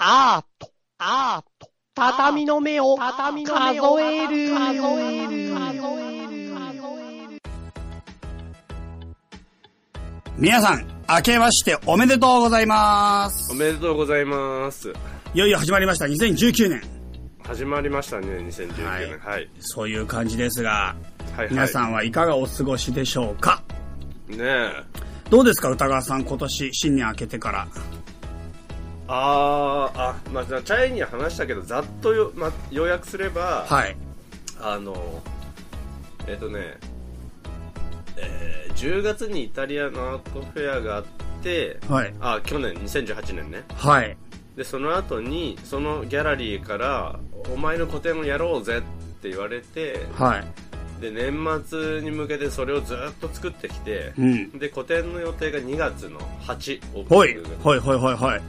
アート、アート、畳の目を、畳の目を数える、数える、数える。皆さん、明けましておめでとうございます。おめでとうございます。いよいよ始まりました、2019年。始まりましたね、2019年。はい。そういう感じですが、はい、はい。皆さんはいかがお過ごしでしょうか？ねえ。どうですか、歌川さん、今年、新年明けてから。あー、あ、まあ、チャイには話したけど、ざっとよ、まあ、要約すれば、はい。あの、えっ、とね、えー、10月にイタリアのアートフェアがあって、はい。あ、去年、2018年ね。はい。で、その後に、そのギャラリーから、お前の個展をやろうぜって言われて、はい。で、年末に向けてそれをずっと作ってきて、うん。で、個展の予定が2月の8、オープニング。ほいほいほいほい。い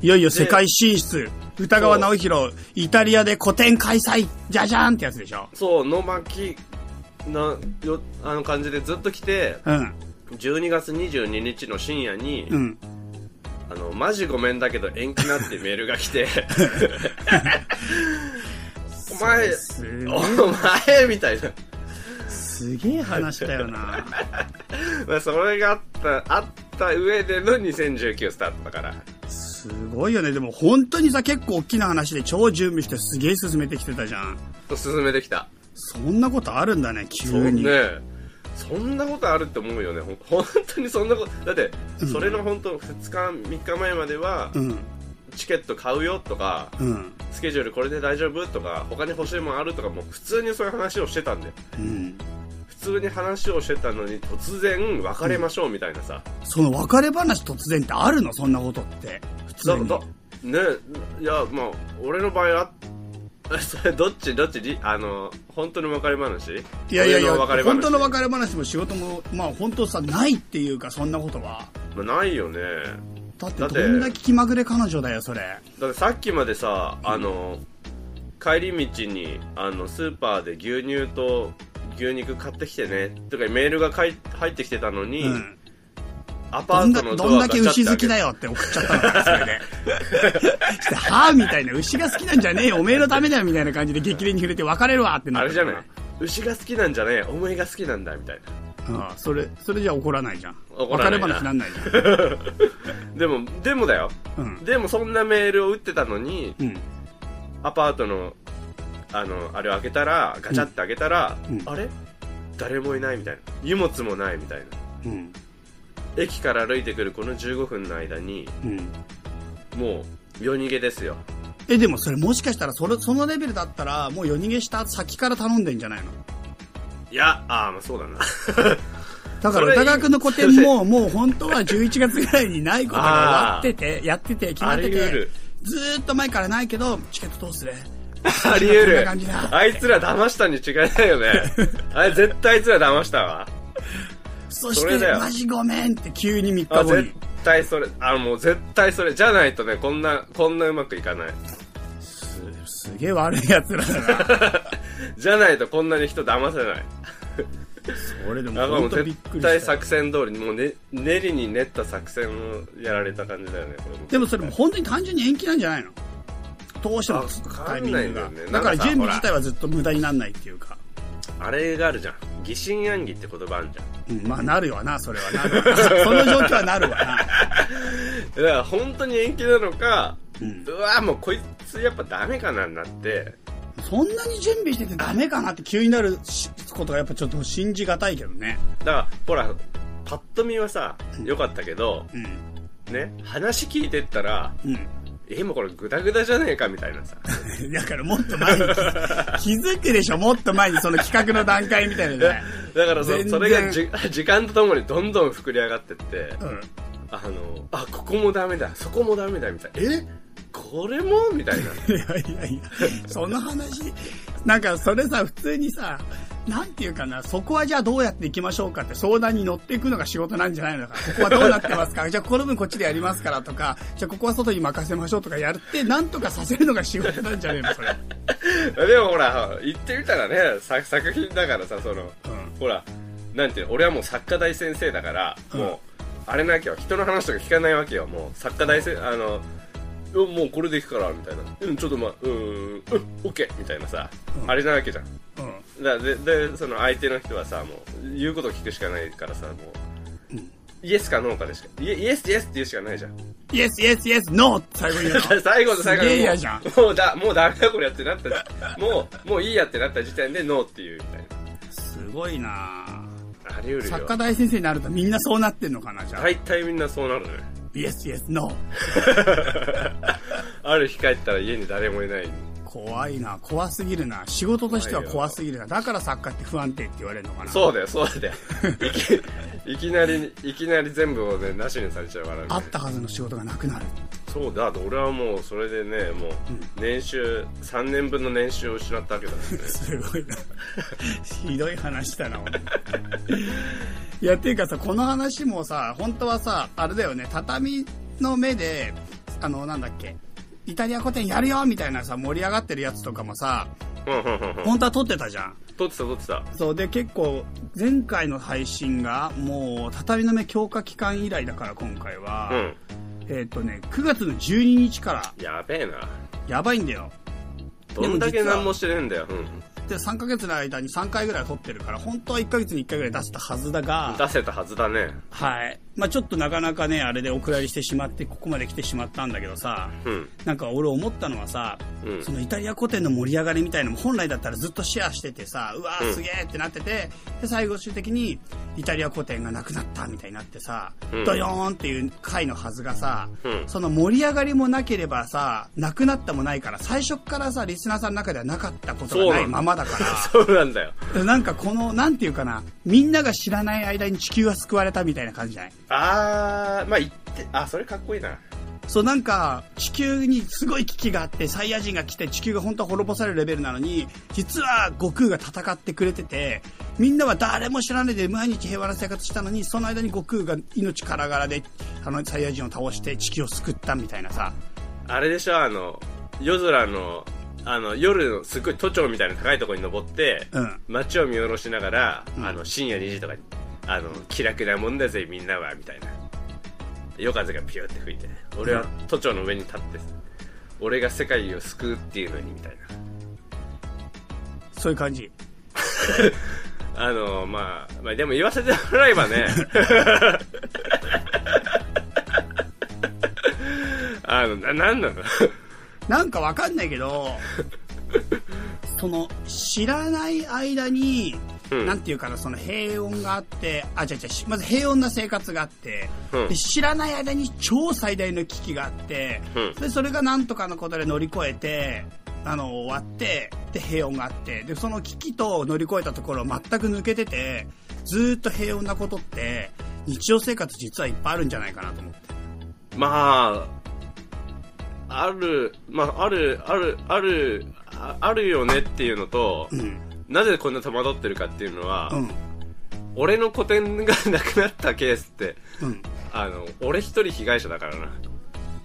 よいよ世界進出。歌川直弘、イタリアで個展開催じゃじゃんってやつでしょ。そう、の巻な、よ、あの感じでずっと来て、うん。12月22日の深夜に、うん。あの、マジごめんだけど延期なってメールが来て、お前、お前みたいな。すげえ話だよな。まあ、それがあった、あった上での2019スタートだから。すごいよね。でも本当にさ、結構大きな話で超準備してすげえ進めてきてたじゃん。進めてきた。そんなことあるんだね、急に。ねそんなことあるって思うよね。本当にそんなこと、だって、それの本当2日、3日前までは、うん。チケット買うよとか、うん。スケジュールこれで大丈夫とか、他に欲しいもんあるとか、もう普通にそういう話をしてたんで。うん。普通に話をしてたのに、突然別れましょうみたいなさ。その別れ話突然ってあるの？そんなことって。普通に。だだねいや、まあ、俺の場合は、それどっちどっち？りあの、本当の別れ話？いやいやいや、本当の別れ話も仕事も、まあ本当さ、ないっていうか、そんなことは。まあ、ないよね。だってどんだけ気まぐれ彼女だよ、それ。だってさっきまでさ、あの、帰り道に、あの、スーパーで牛乳と牛肉買ってきてね、とかメールがかい入ってきてたのに、うん。アパートのドどんだけ牛好きだよって送っちゃったのか、それで。してはぁみたいな、牛が好きなんじゃねえよ、おめえのためだよ、みたいな感じで激励に触れて別れるわってなったあれじゃない？牛が好きなんじゃねえ、お前が好きなんだ、みたいな。ああそれ、それじゃ怒らないじゃん。別れ話なんないじゃん。でも、でもだよ。うん。でもそんなメールを打ってたのに、うん。アパートの、あの、あれを開けたら、ガチャって開けたら、うんあれ？誰もいないみたいな。荷物もないみたいな。うん。駅から歩いてくるこの15分の間に、うん。もう、夜逃げですよ。え、でもそれもしかしたら、それ、そのレベルだったら、もう夜逃げした先から頼んでんじゃないの？いや、ああ、まあそうだな。だから、歌川くんの個展も、もう本当は11月ぐらいにないことが 終わってて、やってて、決まあっててり得る、。ずーっと前からないけど、チケットどうする あり得る。あいつら騙したに違いないよね。あれ絶対あいつら騙したわ。そして、マジごめんって急に3あ、絶日後に。対それ。あ、もう絶対それ。じゃないとね、こんな、こんなうまくいかない。すすげえ悪い奴らだな。じゃないとこんなに人騙せない。それでもあもう本当びっく絶対りしたよ。作戦通りに、もうね、練りに練った作戦をやられた感じだよね、でもそれも本当に単純に延期なんじゃないの？どうしてもタイミングがだから準備自体はずっと無駄にならないっていうか。あれがあるじゃん。疑心暗鬼って言葉あるじゃん。うん、まあなるわな、それはなる。その状況はなるわな。だから本当に延期なのか、ううんわもうこいつやっぱダメかなになって、そんなに準備しててダメかなって急になるしことがやっぱちょっと信じがたいけどね。だからほら、パッと見はさ、良かったけど、うん。ね、話聞いてったら、うん。え、もうこれグダグダじゃねえかみたいなさ。だからもっと前に 気づくでしょ、もっと前にその企画の段階みたいなのね。だからそそれがじ時間とともにどんどん膨れ上がってって、うん。あの、あ、ここもダメだ、そこもダメだ、みたいな。え？これも？みたいな。いやいやいや、その話、なんかそれさ、普通にさ、なんていうかな、そこはじゃあどうやっていきましょうかって相談に乗っていくのが仕事なんじゃないのか。ここはどうなってますか じゃあこの分こっちでやりますからとか、じゃあここは外に任せましょうとかやって、なんとかさせるのが仕事なんじゃねえの、それ。でもほら、言ってみたらね、作作品だからさ、その、うんほら、なんていうの、俺はもう作家大先生だから、うんもう、あれなきゃ、人の話とか聞かないわけよ、もう、作家大先あの、うんもうこれでいくからみたいなうんちょっとまあうんうんオッケーみたいなさ、あれなわけじゃんうん。だででその相手の人はさもう言うことを聞くしかないからさもう、イエスかノーかでしかイエイエスイエスって言うしかないじゃんイエスイエスイエスノーって最後に言うの。最後の最後すげえにも嫌じゃんもうだもうダメだこれやってなったもうもういいやってなった時点でノーっていうみたいなすごいななあり得るよ作家大先生になるとみんなそうなってんのかなじゃあ。大体みんなそうなるねイエスイエスノー。ある日帰ったら家に誰もいない。怖いな。怖すぎるな。仕事としては怖すぎるな。だから作家って不安定って言われるのかな。そうだよそうだよ。いき いきなりいきなり全部をねなしにされちゃうからね。あったはずの仕事がなくなる。そうだ俺はもうそれでねもう年収3年分の年収を失ったわけだね。すごいな。ひどい話だなほんといやっていうかさこの話もさ本当はさあれだよね畳の目であのなんだっけイタリア古典やるよみたいなさ盛り上がってるやつとかもさ本当は撮ってたじゃん。撮ってた撮ってた。そうで結構前回の配信がもう畳の目強化期間以来だから今回は、うん。えっ、とね9月の12日から。やべえな。やばいんだよ。どんだけ何もしてねえんだよ、うん、で3ヶ月の間に3回ぐらい撮ってるから本当は1ヶ月に1回ぐらい出したはずだが。出せたはずだね。はいまあちょっとなかなかねあれでお蔵入りしてしまってここまで来てしまったんだけどさうん。なんか俺思ったのはさ、うん。そのイタリア古典の盛り上がりみたいなのも本来だったらずっとシェアしててさうわーうん。すげーってなっててで最後終的にイタリア古典がなくなったみたいになってさ、うん。ドヨーンっていう回のはずがさ、うん。その盛り上がりもなければさなくなったもないから最初からさリスナーさんの中ではなかったことがないままだから。そうなんだよ。なんかこのなんていうかなみんなが知らない間に地球は救われたみたいな感じじゃない？あーまあ言ってあそれかっこいいな。そうなんか地球にすごい危機があってサイヤ人が来て地球が本当は滅ぼされるレベルなのに実は悟空が戦ってくれててみんなは誰も知らないで毎日平和な生活したのにその間に悟空が命からがらであのサイヤ人を倒して地球を救ったみたいなさ。あれでしょあの夜空のあの夜のすごい都庁みたいな高いところに登って、うん。街を見下ろしながら、うん。あの深夜2時とかにあの気楽なもんだぜみんなはみたいな。夜風がピューって吹いて。俺は都庁の上に立って俺が世界を救うっていうのにみたいそういう感じ。な あのまあ、まあ、でも言わせてもらえばね。あのななんなの？なんかわかんないけどその知らない間にうんなんていうかな、その平穏があって、あ、違う違う、まず平穏な生活があって、うんで知らない間に超最大の危機があって、うんで、それがなんとかのことで乗り越えて、あの、終わって、で、平穏があって、で、その危機と乗り越えたところを全く抜けてて、ずーっと平穏なことって、日常生活実はいっぱいあるんじゃないかなと思って。まあ、ある、まあ、ある、ある、ある、ああるよねっていうのと、うん。なぜこんな戸惑ってるかっていうのは、うん。俺の個展がなくなったケースって、うん。あの、俺一人被害者だからな。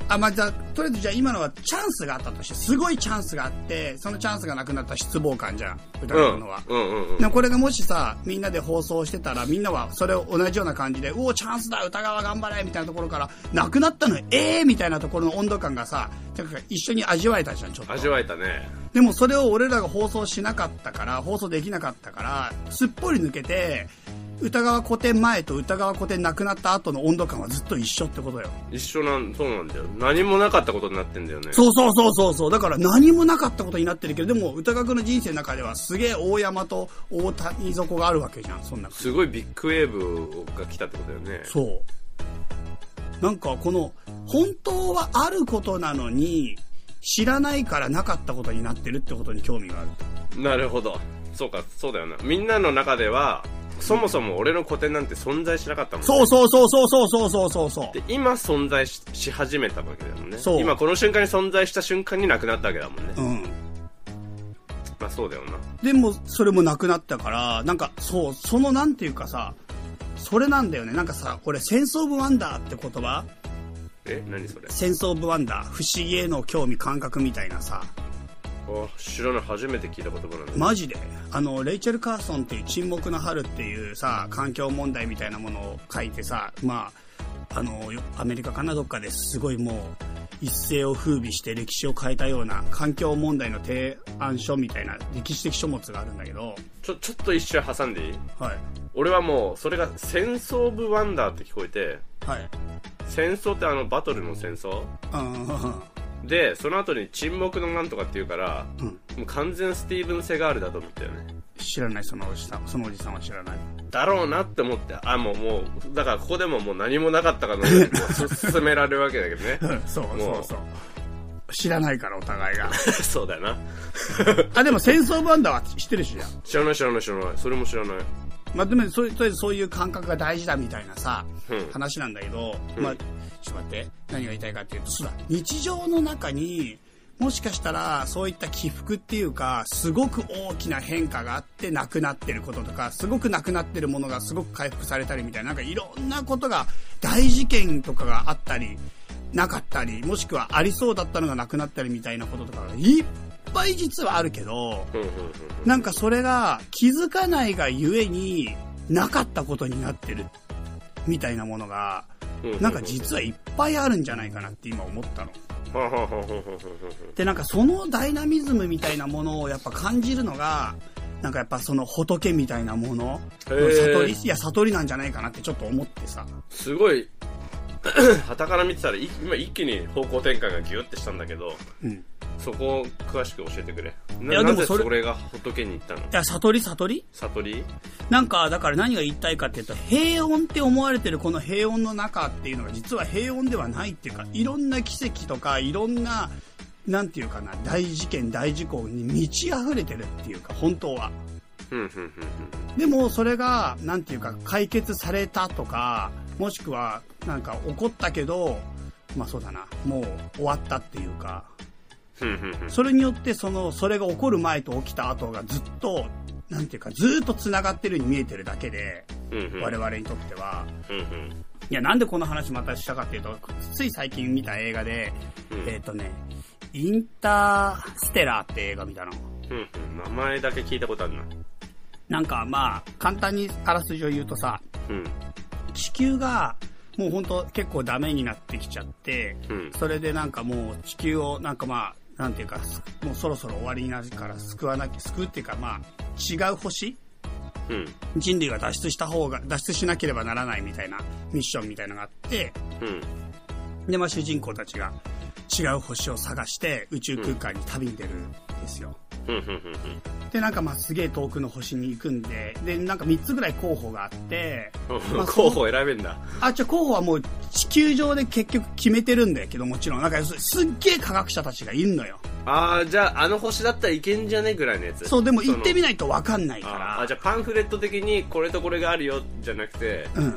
あ、まあ、じゃあ、とりあえずじゃあ今のはチャンスがあったとして、すごいチャンスがあって、そのチャンスがなくなった失望感じゃん、歌うのは。うんうんうん。でもこれがもしさ、みんなで放送してたら、みんなはそれを同じような感じで、おお、チャンスだ、歌川頑張れみたいなところから、なくなったのええー、みたいなところの温度感がさ、一緒に味わえたじゃん、ちょっと。味わえたね。でもそれを俺らが放送しなかったから、放送できなかったから、すっぽり抜けて、歌川古典前と歌川古典なくなった後の温度感はずっと一緒ってことよ。一緒なん、そうなんだよ。何もなかったことになってんだよね。そうそうそうそうそう。だから何もなかったことになってるけど、でも歌川君の人生の中ではすげえ大山と大谷底があるわけじゃん、そんな。すごいビッグウェーブが来たってことだよね。そう。なんかこの、本当はあることなのに、知らないからなかったことになってるってことに興味がある。なるほど。そうか、そうだよな。みんなの中では、そもそも俺の個展なんて存在しなかったもんね。そうそうそうそうそうそうそうそう。で今存在しし始めたわけだもんねそう今この瞬間に存在した瞬間になくなったわけだもんね、うん。まあそうだよなでも、それもなくなったから、なんか、そう、そのなんていうかさ、それなんだよね。なんかさ、俺、 sense of wonder って言葉え何それ？ sense of wonder、不思議への興味感覚みたいなさ、あ知らない。初めて聞いた言葉なんだ、マジで？あの、レイチェル・カーソンっていう沈黙の春っていうさ、環境問題みたいなものを書いてさ、まあ、あの、よアメリカかなどっかですごいもう、一世を風靡して歴史を変えたような環境問題の提案書みたいな歴史的書物があるんだけど、ちょ、ちょっと一瞬挟んでいい？はい。俺はもう、それが戦争オブワンダーって聞こえて、はい。戦争ってあのバトルの戦争？うん、で、その後に沈黙のなんとかって言うから、うん。もう完全スティーブン・セガールだと思ったよね。知らない、そのおじさん。そのおじさんは知らない。だろうなって思って、あ、もう、もう、だからここでももう何もなかったかのように 進められるわけだけどね。うんそうもそううそう。知らないから、お互いが。そうだよな。あ、でも戦争バンダは知ってるしじゃん。知らない知らない知らない。それも知らない。まあ、でも、そういう、とりあえずそういう感覚が大事だみたいなさ、うん。話なんだけど、うん。まあ、ちょっと待って、何が言いたいかっていうと、そうだ、日常の中に、もしかしたら、そういった起伏っていうか、すごく大きな変化があってなくなってることとか、すごくなくなってるものがすごく回復されたりみたいな、なんかいろんなことが、大事件とかがあったり、なかったり、もしくはありそうだったのがなくなったりみたいなこととかがいっぱい実はあるけど、なんかそれが気づかないがゆえになかったことになってるみたいなものが。なんか実はいっぱいあるんじゃないかなって今思ったの。で、なんかそのダイナミズムみたいなものをやっぱ感じるのが、なんかやっぱその仏みたいなもの、悟り、いや悟りなんじゃないかなってちょっと思ってさ。すごい、旗から見てたら、い今一気に方向転換がギュッてしたんだけど、うん。いそこを詳しく教えてくれ。ないやでもそれが仏に行ったの？や、悟り悟り？悟り？なんか、だから何が言いたいかっていうと、平穏って思われてるこの平穏の中っていうのが実は平穏ではないっていうか、いろんな奇跡とか、いろんな、なんていうかな、大事件、大事故に満ち溢れてるっていうか、本当は。でも、それが、なんていうか、解決されたとか、もしくは、なんか起こったけど、まあそうだな、もう終わったっていうか。それによって、その、それが起こる前と起きた後がずっと、なんていうか、ずっと繋がってるように見えてるだけで。我々にとっては。いや、なんでこの話またしたかっていうと、つい最近見た映画で、うんえっ、とね、インターステラーって映画見たの。名前だけ聞いたことあるな。なんかまあ、簡単にあらすじを言うとさ、うん。地球がもう本当結構ダメになってきちゃって、うん。それでなんかもう地球をなんかまあ、なんていうか、もうそろそろ終わりになるから救わなきゃ、救うっていうかまあ、違う星？うん。人類が脱出した方が、脱出しなければならないみたいなミッションみたいなのがあって、うん。で、まあ、主人公たちが違う星を探して宇宙空間に旅に出るんですよ。で、なんかまあすげえ遠くの星に行くんで、で、なんか3つぐらい候補があって、まあ候補選べんだ。あ、じゃあ候補はもう地球上で結局決めてるんだけど、もちろん。なんかすすっげえ科学者たちがいるのよ。あー、じゃあ、あの星だったらいけんじゃねぐらいのやつ。そう、でも行ってみないとわかんないかあら。ーあ、じゃあパンフレット的にこれとこれがあるよ、じゃなくて、うん。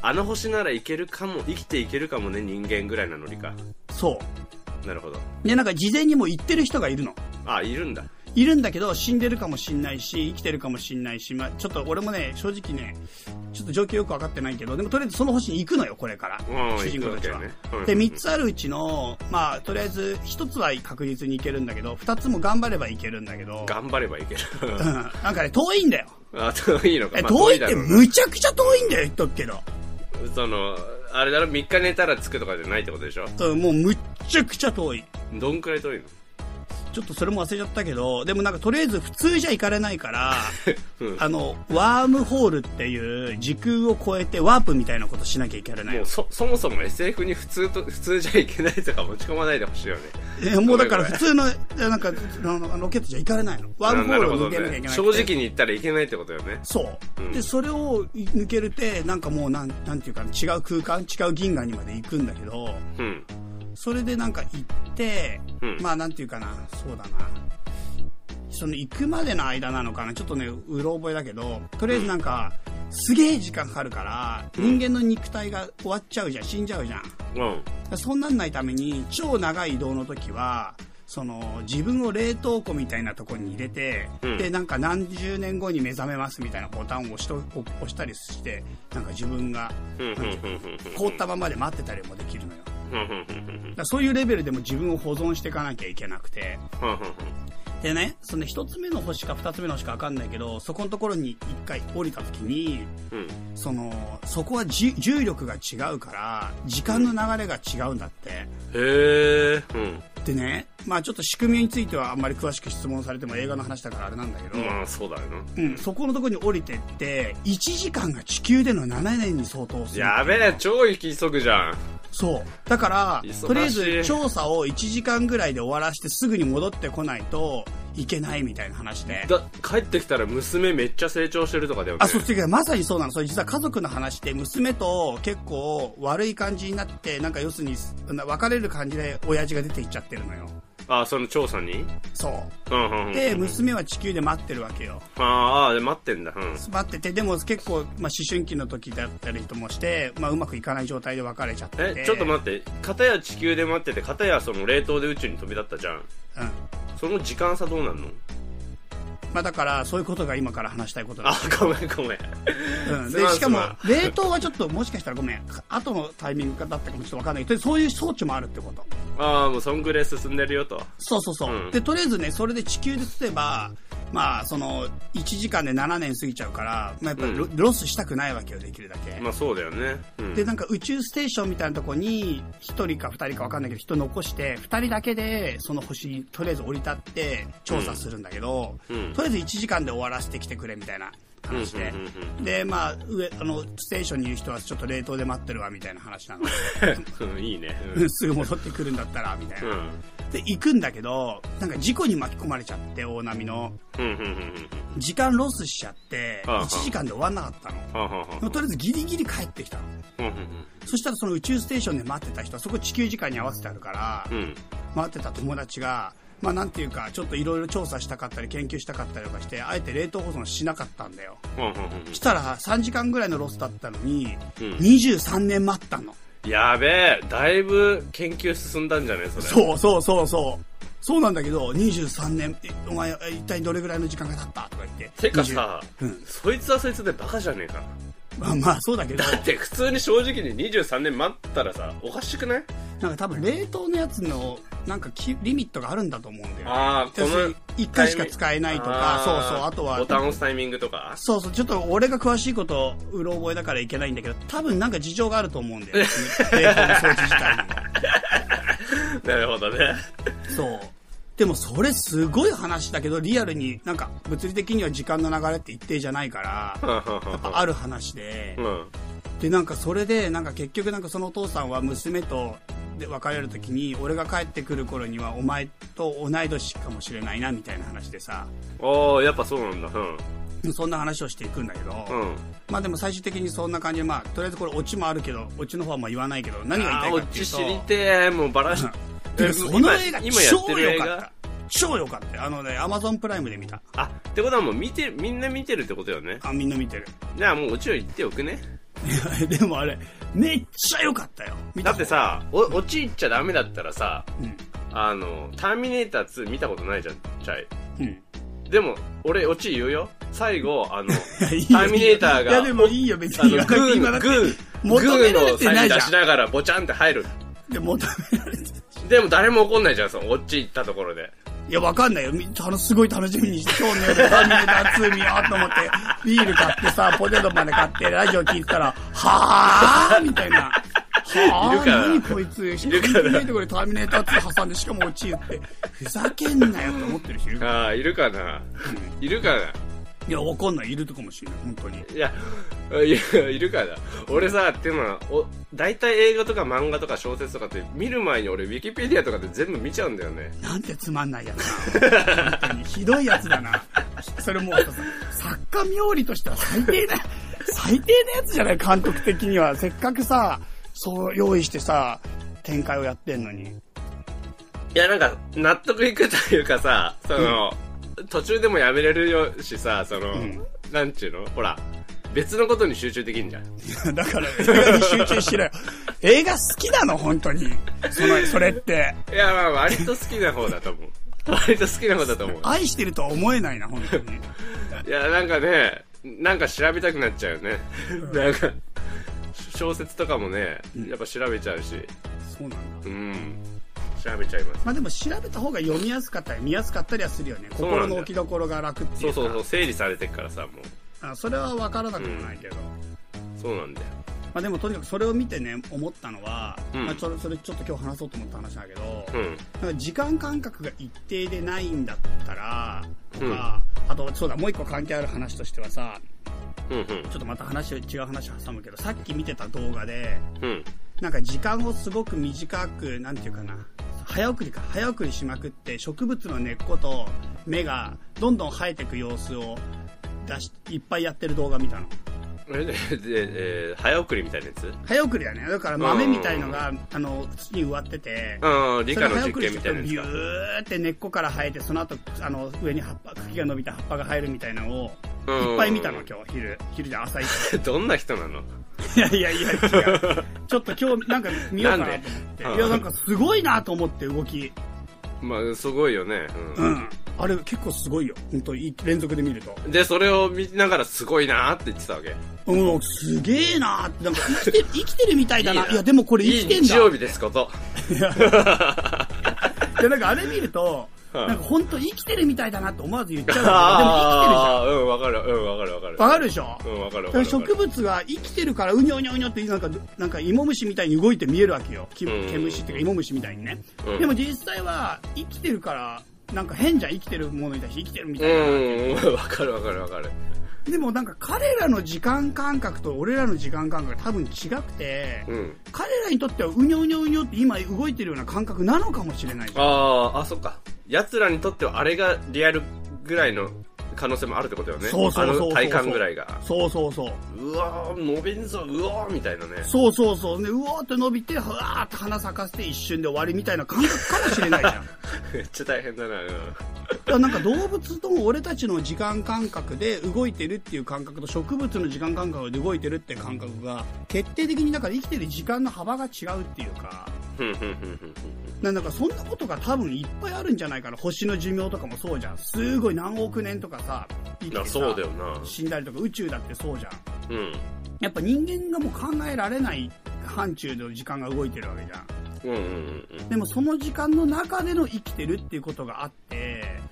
あの星ならいけるかも、生きていけるかもね、人間ぐらいなノリか。そう。なるほど。で、なんか事前にも行ってる人がいるの。あ、いるんだ。いるんだけど、死んでるかもしんないし、生きてるかもしんないし、まあちょっと俺もね、正直ね、ちょっと状況よくわかってないけど、でもとりあえずその星に行くのよ、これから。うん、主人公たちは。ね。うんで、3つあるうちの、まあ、とりあえず、1つは確実に行けるんだけど、2つも頑張ればいけるんだけど、頑張ればいける。うん、なんかね、遠いんだよ。あ、遠いのか。え、まあ遠いってむちゃくちゃ遠いんだよ、言っとくけど。その、あれだろ、3日寝たら着くとかじゃないってことでしょ？うんもうむっちゃくちゃ遠い。どんくらい遠いの？ちょっとそれも忘れちゃったけど、でもなんかとりあえず普通じゃ行かれないから、うんあの、ワームホールっていう時空を超えてワープみたいなことしなきゃいけないもうそ、そもそも SF に普通と、普通じゃいけないとか持ち込まないでほしいよね。えもうだから普通の、なんか、あのロケットじゃ行かれないの。ワームホールを抜けなきゃいけない。正直に言ったらいけないってことよね。そう、うんで、それを抜けるって、なんかもうなん、なんていうか、違う空間、違う銀河にまで行くんだけど、うん。それでなんか行って、うんまあなんていうかな、そうだな。その行くまでの間なのかな、ちょっとね、うろ覚えだけど、とりあえずなんか、すげえ時間かかるから、人間の肉体が終わっちゃうじゃん、死んじゃうじゃん。うん。そんなんないために、超長い移動の時は、その、自分を冷凍庫みたいなところに入れて、うんで、なんか何十年後に目覚めますみたいなボタンを押しと押したりして、なんか自分が。凍ったままで待ってたりもできるのよ。だそういうレベルでも自分を保存していかなきゃいけなくて、うん。でね、その一つ目の星か二つ目の星かわかんないけど、そこのところに一回降りた時に、うん。その、そこはじ重力が違うから、時間の流れが違うんだって。へえ。うん。でね、まあちょっと仕組みについてはあんまり詳しく質問されても映画の話だからあれなんだけど、まあ、そうだよな。うん、そこのところに降りてって、1時間が地球での7年に相当する。やべえ、超行き急ぐじゃん。そう。だからとりあえず調査を1時間ぐらいで終わらしてすぐに戻ってこないといけないみたいな話で。だ、帰ってきたら娘めっちゃ成長してるとかだよね。あ、そう、違う、まさにそうなの。それ実は家族の話で、娘と結構悪い感じになって、なんか要するに、別れる感じで親父が出ていっちゃってるのよ。あ、その調査に？そう。うんうんうん。で、娘は地球で待ってるわけよ。あーあー、で待ってんだ。うん。待ってて、でも結構、まあ、思春期の時だったりともして、まあ、うまくいかない状態で別れちゃってて。え、ちょっと待って。片や地球で待ってて、片やその冷凍で宇宙に飛び立ったじゃん。うん。その時間差どうなんの？まあ、だから、そういうことが今から話したいことだ。あ、ごめんごめん。うん、でしかも冷凍はちょっともしかしたらごめん後のタイミングだったかもちょっとわかんないけどそういう装置もあるってこと。ああ、もうそんぐらい進んでるよと。そうそうそう、うん。でとりあえずねそれで地球で例えばまあその1時間で7年過ぎちゃうから、まあ、やっぱりロ,、うん。ロスしたくないわけよできるだけ、まあそうだよね。うん。でなんか宇宙ステーションみたいなとこに1人か2人か分かんないけど人残して2人だけでその星にとりあえず降り立って調査するんだけど、うん。とりあえず1時間で終わらせてきてくれみたいな話で、でまあ上あのステーションにいる人はちょっと冷凍で待ってるわみたいな話なの。うん、いいね。うん。すぐ戻ってくるんだったらみたいな、うん。で行くんだけどなんか事故に巻き込まれちゃって大波の。時間ロスしちゃってああ。1時間で終わんなかったの。とりあえずギリギリ帰ってきたの。そしたらその宇宙ステーションで待ってた人はそこ地球時間に合わせてあるから。待ってた友達が、まあなんていうか、ちょっといろいろ調査したかったり研究したかったりとかして、あえて冷凍保存しなかったんだよ。したら3時間ぐらいのロスだったのに、うん。うん。23年待ったの。やべえ、だいぶ研究進んだんじゃねそれ。そうそうそうそう。そうなんだけど、23年、えお前、え一体どれぐらいの時間が経った？とか言って。てかさ、20うん。そいつはそいつでバカじゃねえか。まあまあそうだけど、だって普通に正直に23年待ったらさ、おかしくない？なんか多分冷凍のやつの、なんかきリミットがあるんだと思うんだよ。ああ、このに、一回しか使えないとか、そうそう、あとはボ、タン押すタイミングとか？そうそう、ちょっと俺が詳しいこと、うろ覚えだからいけないんだけど、多分なんか事情があると思うんだよ。冷凍の装置自体にも。なるほどね。そう。でもそれすごい話だけど、リアルになんか物理的には時間の流れって一定じゃないから、やっぱある話でう、ん。でなんかそれでなんか結局なんかそのお父さんは娘とで別れる時に俺が帰ってくる頃にはお前と同い年かもしれないなみたいな話でさ、おー、やっぱそうなんだ。うん。そんな話をしていくんだけど、うん。まあでも最終的にそんな感じで、まあとりあえずこれオチもあるけど、オチの方はまあ言わないけど、何が言いたいかっていうと、オチ知りてえ。もうバラし、でその映画今今やって超る映画？良かった。超良かったよ。あのね、アマゾンプライムで見た。あ、ってことはもう見て、みんな見てるってことよね？あ、みんな見てる。じゃあもうオチを言っておくね。いやでもあれ、めっちゃ良かったよ。だって、さ、お、オチ言っちゃダメだったらさ、うん。あの、ターミネーター2見たことないじゃん、チャイ。うん。でも、俺、オチ言うよ。最後、あの、いやいターミネーターがいやでもいいよ、別あの、に言わなくて。グーの、グー、求グーのサイン出。しながら、ボチャンって入る。で、求められてでも誰も怒んないじゃん、その、オチ行ったところで。いや、わかんないよ。みあの、すごい楽しみにして、今日の夜、ターミネーター2見ようと思って、ビール買ってさ、ポテトまで買って、ラジオ聞いてたら、はぁーみたいな。はいるかな何こいつ、しるかなないところでターミネーター2挟んで、しかも落ち言って、ふざけんなよって思ってる人いるああ、いるかな、いるかないや、わかんない。いるとかもしれない、本当に。いや、いや、いるかな俺さ、っていうのは、お、大体映画とか漫画とか小説とかって見る前に俺ウィキペディアとかで全部見ちゃうんだよね。なんてつまんないやつだ。本当に。ひどいやつだな。それもうさ、作家冥利としては最低な、最低なやつじゃない、監督的には。せっかくさ、そう用意してさ、展開をやってんのに。いや、なんか、納得いくというかさ、その、途中でもやめれるよしさ、その、んなんちゅうの？ほら、別のことに集中できんじゃん。だから、映画に集中しろよ。映画好きなの、本当に。その、それって。いや、まあ、割と好きな方だと思う。割と好きな方だと思う。愛してるとは思えないな、本当に。いや、なんかね、なんか調べたくなっちゃうよね。なんか、小説とかもね、やっぱ調べちゃうし。そうなんだ。うん。調べちゃいます。まあでも調べた方が読みやすかったり見やすかったりはするよね。心の置きどころが楽っていうか。そうそうそう、整理されてっからさ、もう。あそれは分からなくもないけど。そうなんだよ。まあでもとにかくそれを見てね、思ったのは、うんまあそれそれちょっと今日話そうと思った話だけど、うん。なんか時間感覚が一定でないんだったら、とか、あと、そうだ、もう一個関係ある話としてはさ、うんうん。ちょっとまた話、違う話挟むけど、さっき見てた動画で、うん。なんか時間をすごく短く、なんていうかな、早送りか、早送りしまくって、植物の根っこと芽がどんどん生えていく様子を出し、いっぱいやってる動画見たの。え、で、で、えー早送りみたいなやつ？早送りだね。だから豆みたいのが、あの、土に植わってて、ああ、理科の実早送りして験みたいなビュやつか。ーって根っこから生えて、その後、あの、上に葉っぱ、茎が伸びた葉っぱが生えるみたいなのを、うんいっぱい見たの、今日、昼。昼じゃ朝一。どんな人なの？いやいやいや、違う。ちょっと今日、なんか見ようかなと思って。なんで？いや、なんかすごいなと思って、動き。まあ、すごいよね。う。うんん。あれ結構すごいよ。本当に連続で見ると。で、それを見ながらすごいなーって言ってたわけ。うん、すげえなーって、なんか生きてる、生きてるみたいだな。いいないや、でもこれ生きてんだ。いい日曜日ですこと。いや、なんかあれ見ると、うんなんか本当生きてるみたいだなって思わず言っちゃうけど、でもああ、うん、わかる、うん、わかる、わかる。生きてるじゃん。わかるでしょ？うん、わかる、かる。植物が生きてるからうにょうにょうにょってなんか、なんか芋虫みたいに動いて見えるわけよ。毛虫っていうか芋虫みたいにね。うんでも実際は生きてるから、なんか変じゃん生きてるものに対して生きてるみたいな。うん、わかる、わかる、わかる。でもなんか彼らの時間感覚と俺らの時間感覚が多分違くて、うん。彼らにとってはうにょうにょうにょって今動いてるような感覚なのかもしれないあ、あ、そっか。奴らにとってはあれがリアルぐらいの可能性もあるってことよね。そうそうそう体感ぐらいが。そうそうそう。うわー、伸びんぞ、うわー、みたいなね。そうそうそう。ね、うわーって伸びて、ふわーって花咲かせて一瞬で終わりみたいな感覚かもしれないじゃん。めっちゃ大変だな、うん。らなんか動物とも俺たちの時間感覚で動いてるっていう感覚と植物の時間感覚で動いてるって感覚が、決定的にだから生きてる時間の幅が違うっていうか、なんかそんなことが多分いっぱいあるんじゃないかな。星の寿命とかもそうじゃん。すごい何億年とかさ、生きてあさそうだよな。死んだりとか宇宙だってそうじゃん。うん。やっぱ人間がもう考えられない範疇の時間が動いてるわけじゃん。うんうんうんでもその時間の中での生きてるっていうことがあって、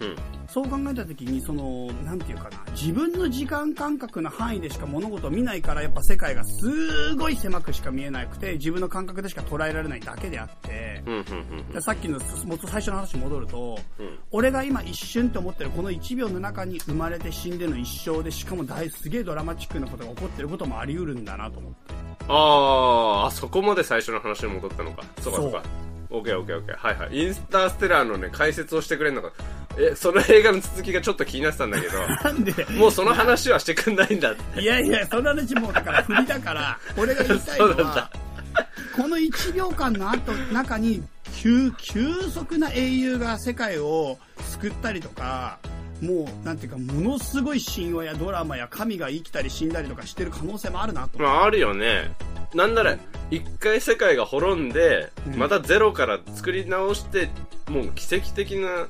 うん。うん。そう考えた時に、その、なんていうかな、自分の時間感覚の範囲でしか物事を見ないから、やっぱ世界がすごい狭くしか見えなくて、自分の感覚でしか捉えられないだけであって、うんさっきのもっと最初の話に戻ると、うん。俺が今一瞬って思ってるこの1秒の中に生まれて死んでの一生で、しかも大すげえドラマチックなことが起こってることもあり得るんだなと思って。あーあ、そこまで最初の話に戻ったのか。そうかそそううか。オッケーオッケーオッケー。はいはい。インスターステラーのね、解説をしてくれるのか。え、その映画の続きがちょっと気になってたんだけど、なんで、もうその話はしてくんないんだって。いやいや、その話もうだから振りだから、俺が言いたいのは、この1秒間の後、中に、急、急速な英雄が世界を救ったりとか、もう、なんていうか、ものすごい神話やドラマや神が生きたり死んだりとかしてる可能性もあるなと。思まあ、あるよね。なんなら、一回世界が滅んで、うん。またゼロから作り直して、もう奇跡的な、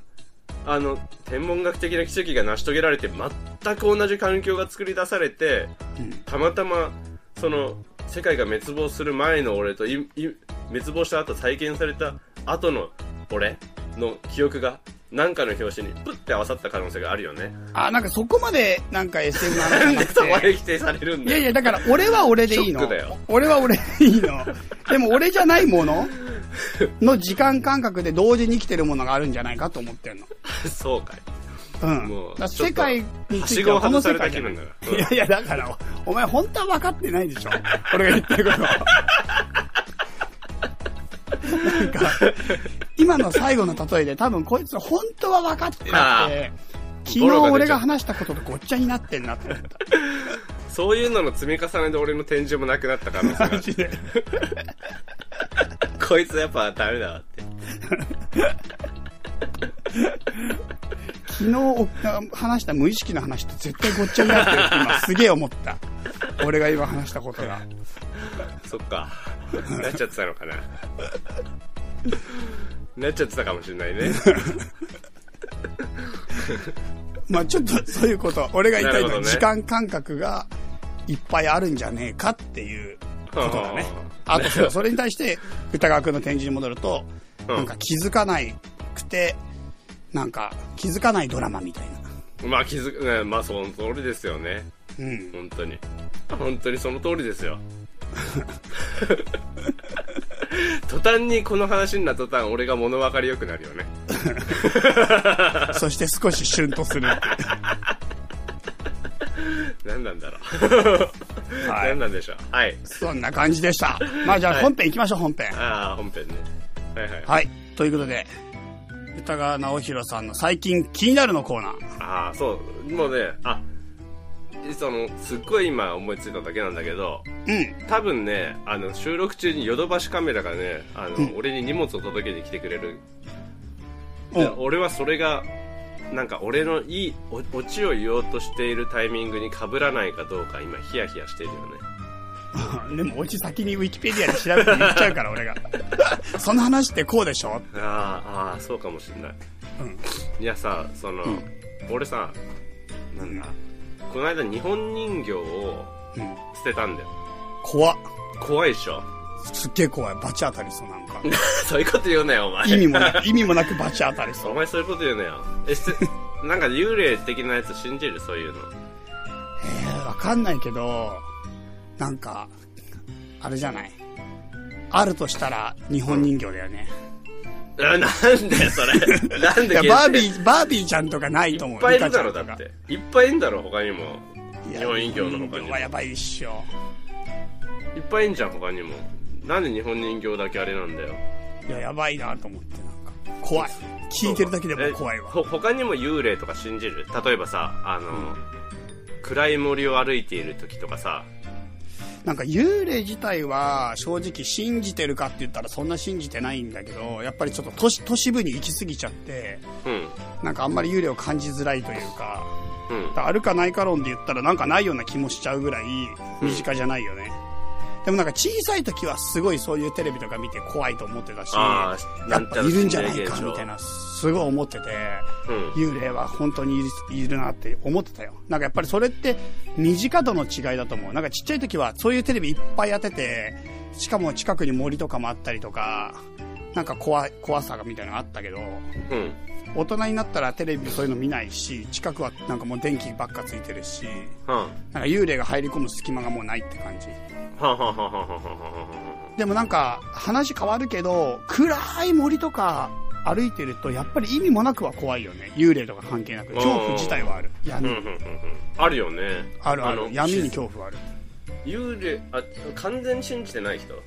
あの、天文学的な奇跡が成し遂げられて、全く同じ環境が作り出されて、うん。たまたま、その、世界が滅亡する前の俺と、滅亡した後再建された後の俺の記憶が、なんかの表紙にプッて合わさった可能性があるよね。あ、なんかそこまで、なんか SM ななくでそこまて。で否定されるんだよ。いやいや、だから俺は俺でいいのショックだよ。俺は俺でいいの。でも俺じゃないものの時間感覚で同時に生きてるものがあるんじゃないかと思ってんの。そうかい。うん。もうだから世界についてはしごをはこの外された世界じゃない。気分だよ。いやいや、だから、お前本当は分かってないでしょ俺が言ってること。なんか、今の最後の例えで多分こいつ本当は分かってなくて、昨日俺が話したこととごっちゃになってんなって思った。そういうのの積み重ねで俺の展示もなくなった可能性があるマジで。こいつやっぱダメだわって。昨日お話した無意識の話と絶対ごっちゃになってるって今すげえ思った。俺が今話したことが。そっか。なっちゃってたのかな。なっちゃってたかもしれないね。まあちょっとそういうこと。俺が言いたいのは時間感覚がいっぱいあるんじゃねえかっていうことだね。あとそれそれに対して歌川くんの展示に戻ると、うんなんか気づかないくて、なんか気づかないドラマみたいな。まあ気づく、ね、まあその通りですよね。うん。本当に。本当にその通りですよ。途端にこの話になった途端、俺が物分かりよくなるよね。そして少しシュンとする。何なんだろう。はい何なんでしょう。はい。そんな感じでした。まあじゃあはい本編行きましょう、本編。ああ、本編ね。はいはい。はい。ということで、歌川直弘さんの最近気になるのコーナー。ああ、そう。もうね、あ、その、すっごい今思いついただけなんだけど、うん。多分ね、あの、収録中にヨドバシカメラがね、あの、うん俺に荷物を届けに来てくれる。俺はそれが、なんか俺のいいおオチを言おうとしているタイミングに被らないかどうか今ヒヤヒヤしているよね。でも、おち先にウィキペディアで調べて言っちゃうから、俺が。その話ってこうでしょ？ああ、そうかもしんない。うん。いやさ、その、うん俺さ、なんだ、この間日本人形をうん。捨てたんだよ。怖っ。怖いっしょ？すっげえ怖い。バチ当たりそう、なんか。そういうこと言うなよ、お前。意味もなく、意味もなくバチ当たりそう。お前そういうこと言うなよ。え、なんか幽霊的なやつ信じる？そういうの。えー、わかんないけど、なんか、あれじゃない。あるとしたら、日本人形だよね。あなんでそれ？なんで限定バービー、バービーちゃんとかないと思う。いっぱいいるだろ、だって。いっぱいいるんだろ、他にも。日本人形の他に日本人形はやばいっしょ。いっぱいいるじゃん、他にも。なんで日本人形だけあれなんだよ。いや、やばいなと思って、なんか、怖い。聞いてるだけでも怖いわ。他にも幽霊とか信じる？例えばさ、あの、暗い森を歩いている時とかさ、なんか幽霊自体は正直信じてるかって言ったらそんな信じてないんだけど、やっぱりちょっと都市都市部に行き過ぎちゃって、うん、なんかあんまり幽霊を感じづらいというか、うん。あるかないか論で言ったらなんかないような気もしちゃうぐらい身近じゃないよね。でもなんか小さい時はすごいそういうテレビとか見て怖いと思ってたし、やっぱいるんじゃないかみたいな、すごい思ってて、うん。幽霊は本当にいるいるなって思ってたよ。なんかやっぱりそれって身近度の違いだと思う。なんかちっちゃい時はそういうテレビいっぱいやってて、しかも近くに森とかもあったりとか、なんか怖い、怖さがみたいなのがあったけど、うん。大人になったらテレビでそういうの見ないし、近くはなんかもう電気ばっかついてるし、はなんか幽霊が入り込む隙間がもうないって感じ。でもなんか話変わるけど、暗い森とか歩いてるとやっぱり意味もなくは怖いよね。幽霊とか関係なく。恐怖自体はある。闇。あるよね。あるある。闇に恐怖はある。幽霊、あ、完全に信じてない人い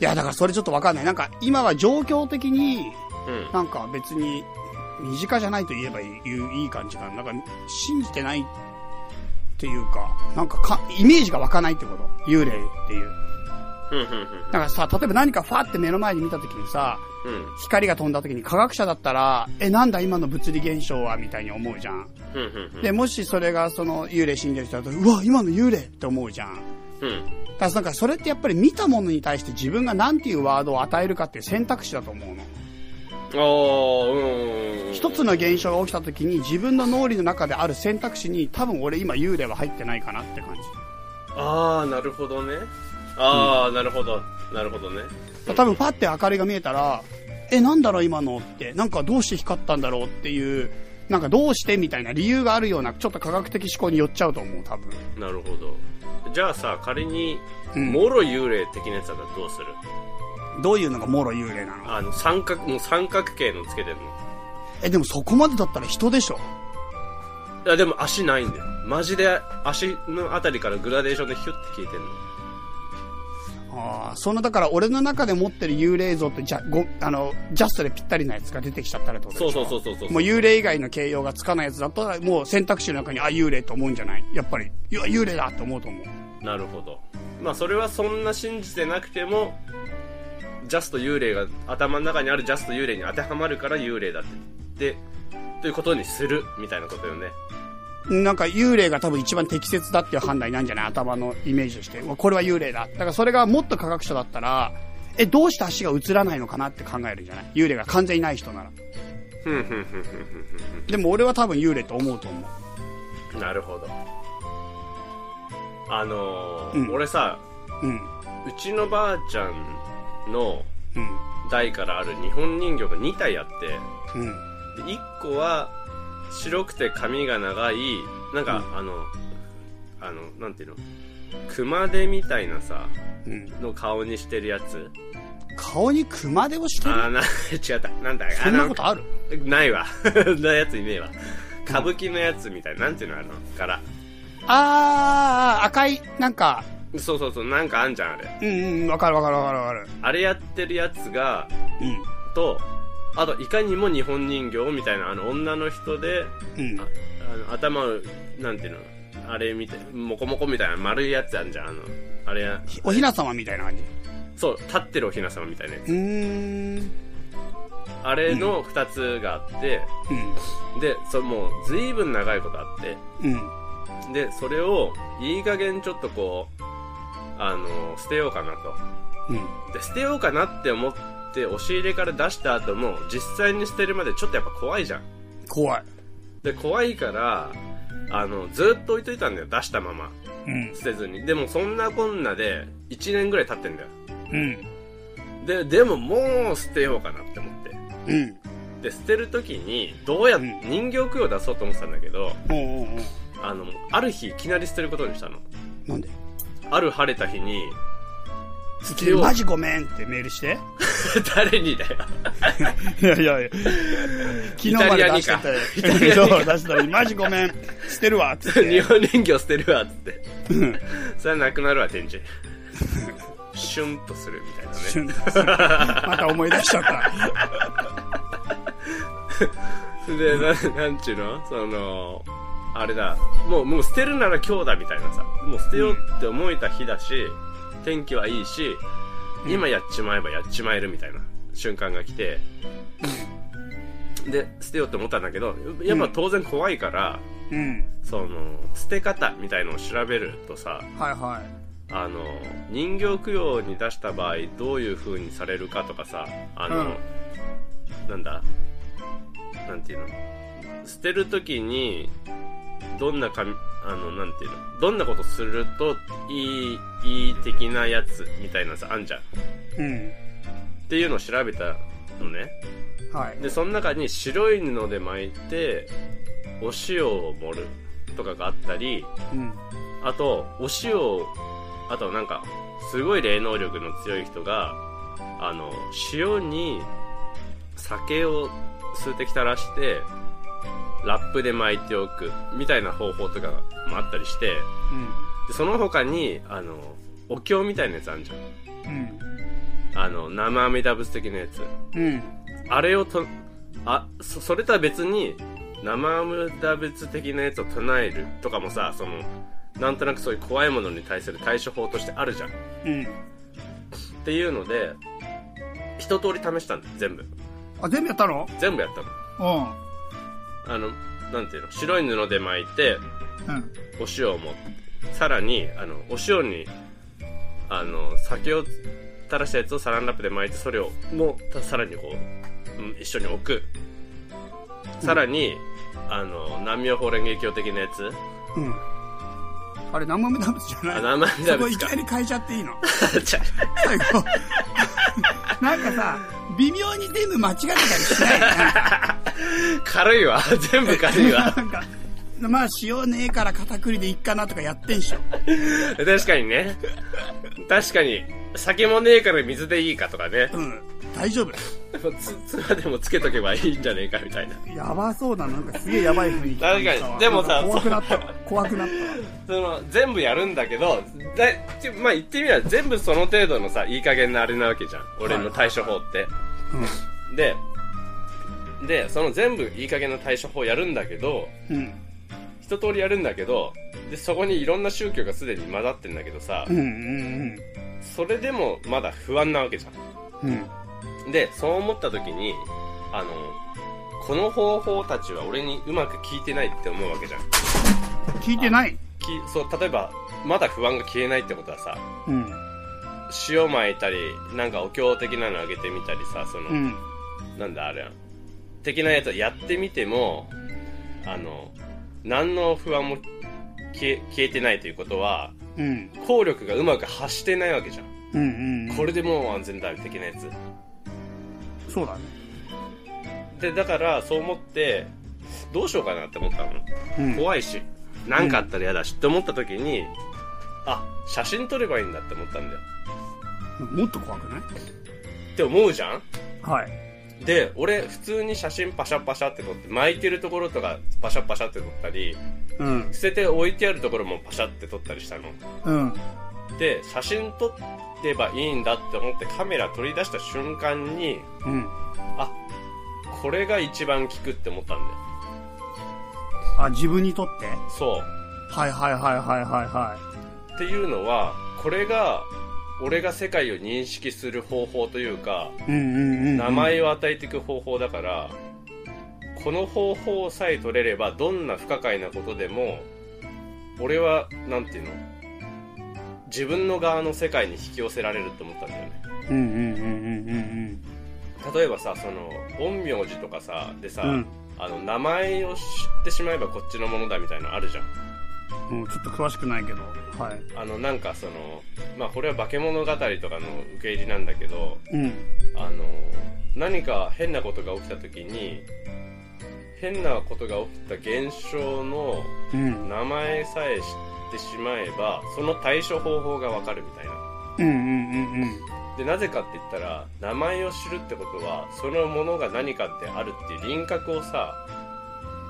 や、だからそれちょっとわかんない。なんか今は状況的に、なんか別に身近じゃないと言えばいいいい感じかな。なんか信じてないっていうか、なんかかイメージが湧かないってこと。幽霊っていう。だからさ、例えば何かファって目の前に見た時にさ、うん。光が飛んだ時に科学者だったら、え、なんだ今の物理現象はみたいに思うじゃん。で、もしそれがその幽霊信じる人だと、うわ、今の幽霊って思うじゃん。うん。だからなんかそれってやっぱり見たものに対して自分が何ていうワードを与えるかっていう選択肢だと思うの。ああ、うん。一つの現象が起きた時に自分の脳裏の中である選択肢に多分俺今幽霊は入ってないかなって感じ。ああ、なるほどね。ああ、なるほど。なるほどね。多分パッて明かりが見えたら、え、なんだろう今のって、なんかどうして光ったんだろうっていう、なんかどうしてみたいな理由があるような、ちょっと科学的思考に寄っちゃうと思う、多分。なるほど。じゃあさ、仮に、うんもろ幽霊的なやつだったらどうする？どういうのがもろ幽霊なの？あの、三角、もう三角形のつけてんの。え、でもそこまでだったら人でしょ？いや、でも足ないんだよ。マジで足のあたりからグラデーションでヒュッて消えてんの。ああ、そのだから俺の中で持ってる幽霊像ってじゃ、ご、あの、ジャストでぴったりなやつが出てきちゃったらってことでしょ？そうそうそうそうそう。もう幽霊以外の形容がつかないやつだったら、もう選択肢の中に、あ、幽霊と思うんじゃない？やっぱり、いや、幽霊だって思うと思う。なるほど。まあ、それはそんな信じてなくても、ジャスト幽霊が、頭の中にあるジャスト幽霊に当てはまるから幽霊だって。で、ということにする、みたいなことよね。なんか幽霊が多分一番適切だっていう判断なんじゃない？頭のイメージとして。これは幽霊だ。だからそれがもっと科学者だったら、え、どうして足が映らないのかなって考えるんじゃない？幽霊が完全にない人なら。ふんふんふんふんふんでも俺は多分幽霊と思うと思う。なるほど。あのーうん俺さ、うん。うちのばあちゃんの、うん。代からある日本人形が2体あって、うん。で1個は白くて髪が長い、なんか、あの、あの、なんていうの？熊手みたいなさ、うん。の顔にしてるやつ。顔に熊手をしてる？あーな、違った。なんだ？そんなことある？ないわ。なやついねえわ。歌舞伎のやつみたいな。なんていうの？あの、柄。あー、赤い、なんか、そうそうそう、なんかあんじゃん、あれ。うんうん、わかるわかるわかるわかる。あれやってるやつが、うん。と、あと、いかにも日本人形みたいな、あの、女の人で、うんあ。あの頭を、なんていうのあれみたい、もこもこみたいな丸いやつあんじゃん、あの、あれや、おひな様みたいな感じ？そう、立ってるおひな様みたいなやつ。うーん。あれの二つがあって、で、それもう、ずいぶん長いことあって、うん。うん。で、それを、いい加減ちょっとこう、あの、捨てようかなと。うん。で、捨てようかなって思って、押し入れから出した後も、実際に捨てるまでちょっとやっぱ怖いじゃん。怖い。で、怖いから、あの、ずっと置いといたんだよ、出したまま。うん。捨てずに。でも、そんなこんなで、1年ぐらい経ってんだよ。うん。で、でももう捨てようかなって思って。うん。で、捨てる時に、どうやっうん人形供養出そうと思ってたんだけど、おうおうおうあの、ある日いきなり捨てることにしたの。なんで？ある晴れた日に、捨いきてよう。なりマジごめんってメールして。誰にだよ。いやいやいや。昨日まで出してたよ。イタリアに 出したら、マジごめん。捨てるわ、つって。日本人形捨てるわ、つって。うんそれはなくなるわ、展示。シュンとするみたいなね。シュンとするまた思い出しちゃった。で、ななんちゅうの？その、あれだ。もう、もう捨てるなら今日だみたいなさ。もう捨てようって思えた日だし、天気はいいし、今やっちまえばやっちまえるみたいな瞬間が来て、で、捨てようって思ったんだけど、やっぱ当然怖いから、うん。その、捨て方みたいのを調べるとさ、はいはあの、人形供養に出した場合、どういう風にされるかとかさ、あの、なんだなんていうの？捨てるときに、どんなかみ、あの、なんていうの？どんなことするといい、いい的なやつみたいなさ、あんじゃん。うん。ていうのを調べたのね。はい。で、その中に白い布で巻いて、お塩を盛るとかがあったり、うん。あと、お塩を、あとなんか、すごい霊能力の強い人が、あの、塩に酒を数滴垂らして、ラップで巻いておく、みたいな方法とかもあったりして、でその他に、あの、お経みたいなやつあるじゃん。うん。あの、生阿弥陀仏的なやつ。うん。うん。あれをと、あ、そ、それとは別に、生阿弥陀仏的なやつを唱えるとかもさ、その、なんとなくそういう怖いものに対する対処法としてあるじゃん。っうん。ていうので、一通り試したんだよ、全部。あ、全部やったの？全部やったの。うん。あの、なんていうの、白い布で巻いて、うん。お塩を持って、さらに、あの、お塩に、あの、酒を垂らしたやつをサランラップで巻いて、それを、もう、さらにこう、うん一緒に置く。さらに、あの、南無法蓮華経的なやつ、うん。あれ、生目ダブじゃないあ、生阿弥陀そこいきな。り変えちゃっていいの？最後。なんかさ、微妙に全部間違ってたりしない軽いわ。全部軽いわ。なんか、まあ、塩ねえから片栗でいっかなとかやってんしょ。確かにね。確かに、酒もねえから水でいいかとかね。うん。大丈夫。つ、つまでもつけとけばいいんじゃねえかみたいな。やばそうだな。なんかすげえやばい雰囲気。確かにでもさ怖くなったわ。怖くなったわ。その、全部やるんだけど、だちまあ言ってみれば全部その程度のさ、いい加減なあれなわけじゃん。俺の対処法って。で、で、その全部いい加減な対処法やるんだけど、うん。うん。一通りやるんだけど、で、そこにいろんな宗教がすでに混ざってんだけどさう、んうんそれでもまだ不安なわけじゃうん。うん。ん。で、そう思った時に、あの、この方法たちは俺にうまく効いてないって思うわけじゃん。聞いてない？きそう、例えば、まだ不安が消えないってことはさ、うん。塩巻いたり、なんかお経的なのあげてみたりさ、その、うん。なんだあれ的なやつをやってみても、あの、何の不安も消え消えてないということは、うん。効力がうまく発してないわけじゃん。うんうん。これでもう安全だ、的なやつ。そうだね。で、だから、そう思って、どうしようかなって思ったの。うん。怖いし、なんかあったら嫌だしって思った時に、あ、写真撮ればいいんだって思ったんだよ。もっと怖くない？って思うじゃんはい。で、俺、普通に写真パシャパシャって撮って、巻いてるところとかパシャパシャって撮ったり、うん。捨てて置いてあるところもパシャって撮ったりしたの。うん。で、写真撮ってばいいんだって思ってカメラ取り出した瞬間に、うん。あ、これが一番効くって思ったんだよ。あ、自分にとって？そう。はいはいはいはいはいはっていうのは、これが、俺が世界を認識する方法というか、い。うんうんうん。名前を与えていく方法だから、この方法さえ取れれば、どんな不可解なことでも、俺は、なんていうの自分の側の世界に引き寄せられると思ったんだよね。うんうんうんうんうん例えばさ、その、陰陽師とかさ、でさ、うんあの、名前を知ってしまえばこっちのものだみたいなのあるじゃん。うん。うん、ちょっと詳しくないけど。はい。あの、なんかその、まあ、これは化け物語とかの受け入れなんだけど、うん。あの、何か変なことが起きた時に、変なことが起きた現象のうん。名前さえ知ってしまえば、その対処方法がわかるみたいな。うんうんうんうん。で、なぜかって言ったら、名前を知るってことは、そのものが何かってあるっていう輪郭をさ、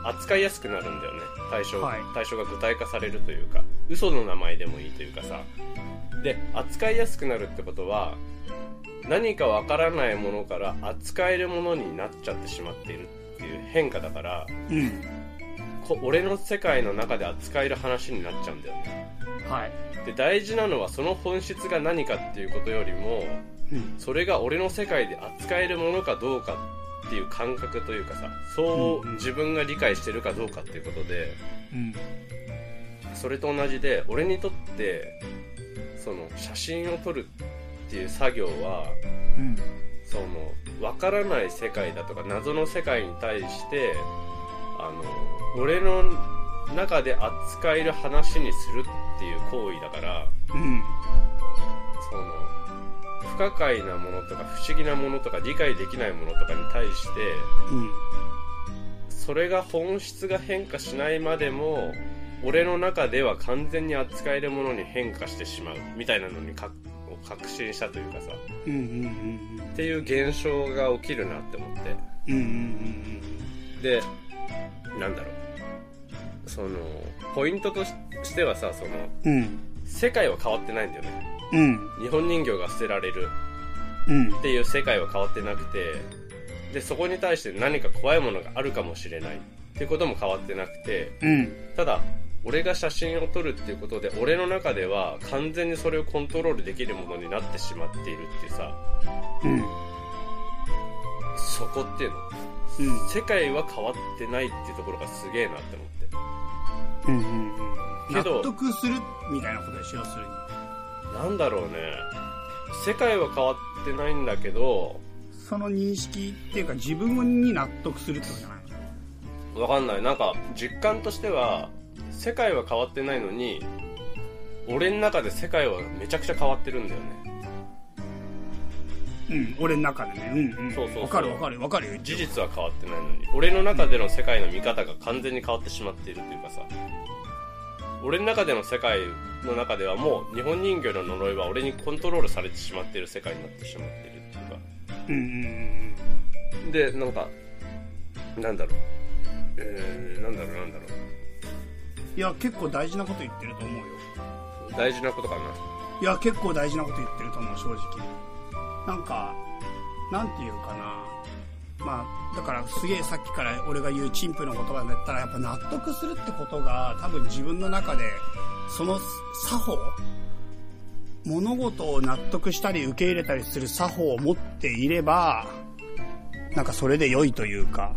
扱いやすくなるんだよね。対象、はい対象が具体化されるというか、嘘の名前でもいいというかさ。で、扱いやすくなるってことは、何かわからないものから扱えるものになっちゃってしまっているっていう変化だから、うん。こ俺の世界の中で扱える話になっちゃうんだよね。はい。で、大事なのはその本質が何かっていうことよりも、うん。それが俺の世界で扱えるものかどうかっていう感覚というかさ、そう自分が理解してるかどうかっていうことで、うん。それと同じで、俺にとって、その写真を撮るっていう作業は、うん。その、わからない世界だとか謎の世界に対して、あの、俺の中で扱える話にするっていう行為だから、うん。不可解なものとか不思議なものとか理解できないものとかに対して、うん。それが本質が変化しないまでも、俺の中では完全に扱えるものに変化してしまうみたいなのに確信したというかさ、うんうんうんっていう現象が起きるなって思って。うん。うんうんで、なんだろう。その、ポイントとししてはさ、その、うん。うん。世界は変わってないんだよね。うん。日本人形が捨てられるうんっ。ていう世界は変わってなくて、で、そこに対して何か怖いものがあるかもしれないっていうことも変わってなくて、うん。ただ、俺が写真を撮るっていうことで、俺の中では完全にそれをコントロールできるものになってしまっているってさ、うん。そこっていうの。うん。世界は変わってないっていうところがすげえなって思って。うんうんうん。けど納得するみたいなことでしょ、要するに。なんだろうね。世界は変わってないんだけど、その認識っていうか自分に納得するってことじゃないの？わかんない。なんか、実感としては、世界は変わってないのに、俺の中で世界はめちゃくちゃ変わってるんだよね。うん、俺の中でね。うんうん。そうそうそうわかるわかるわかるよ。事実は変わってないのに。俺の中での世界の見方が完全に変わってしまっているというかさ。俺の中での世界の中ではもう日本人形の呪いは俺にコントロールされてしまっている世界になってしまっているっていうか。うんうんうんで、なんか、なんだろう。えー、なんだろうなんだろうん。いや、結構大事なこと言ってると思うよ。う。大事なことかな。いや、結構大事なこと言ってると思う、正直。なんか、なんていうかな。まあ、だからすげえさっきから俺が言う陳腐の言葉だったら、やっぱ納得するってことが多分自分の中で、その作法物事を納得したり受け入れたりする作法を持っていれば、なんかそれで良いというか。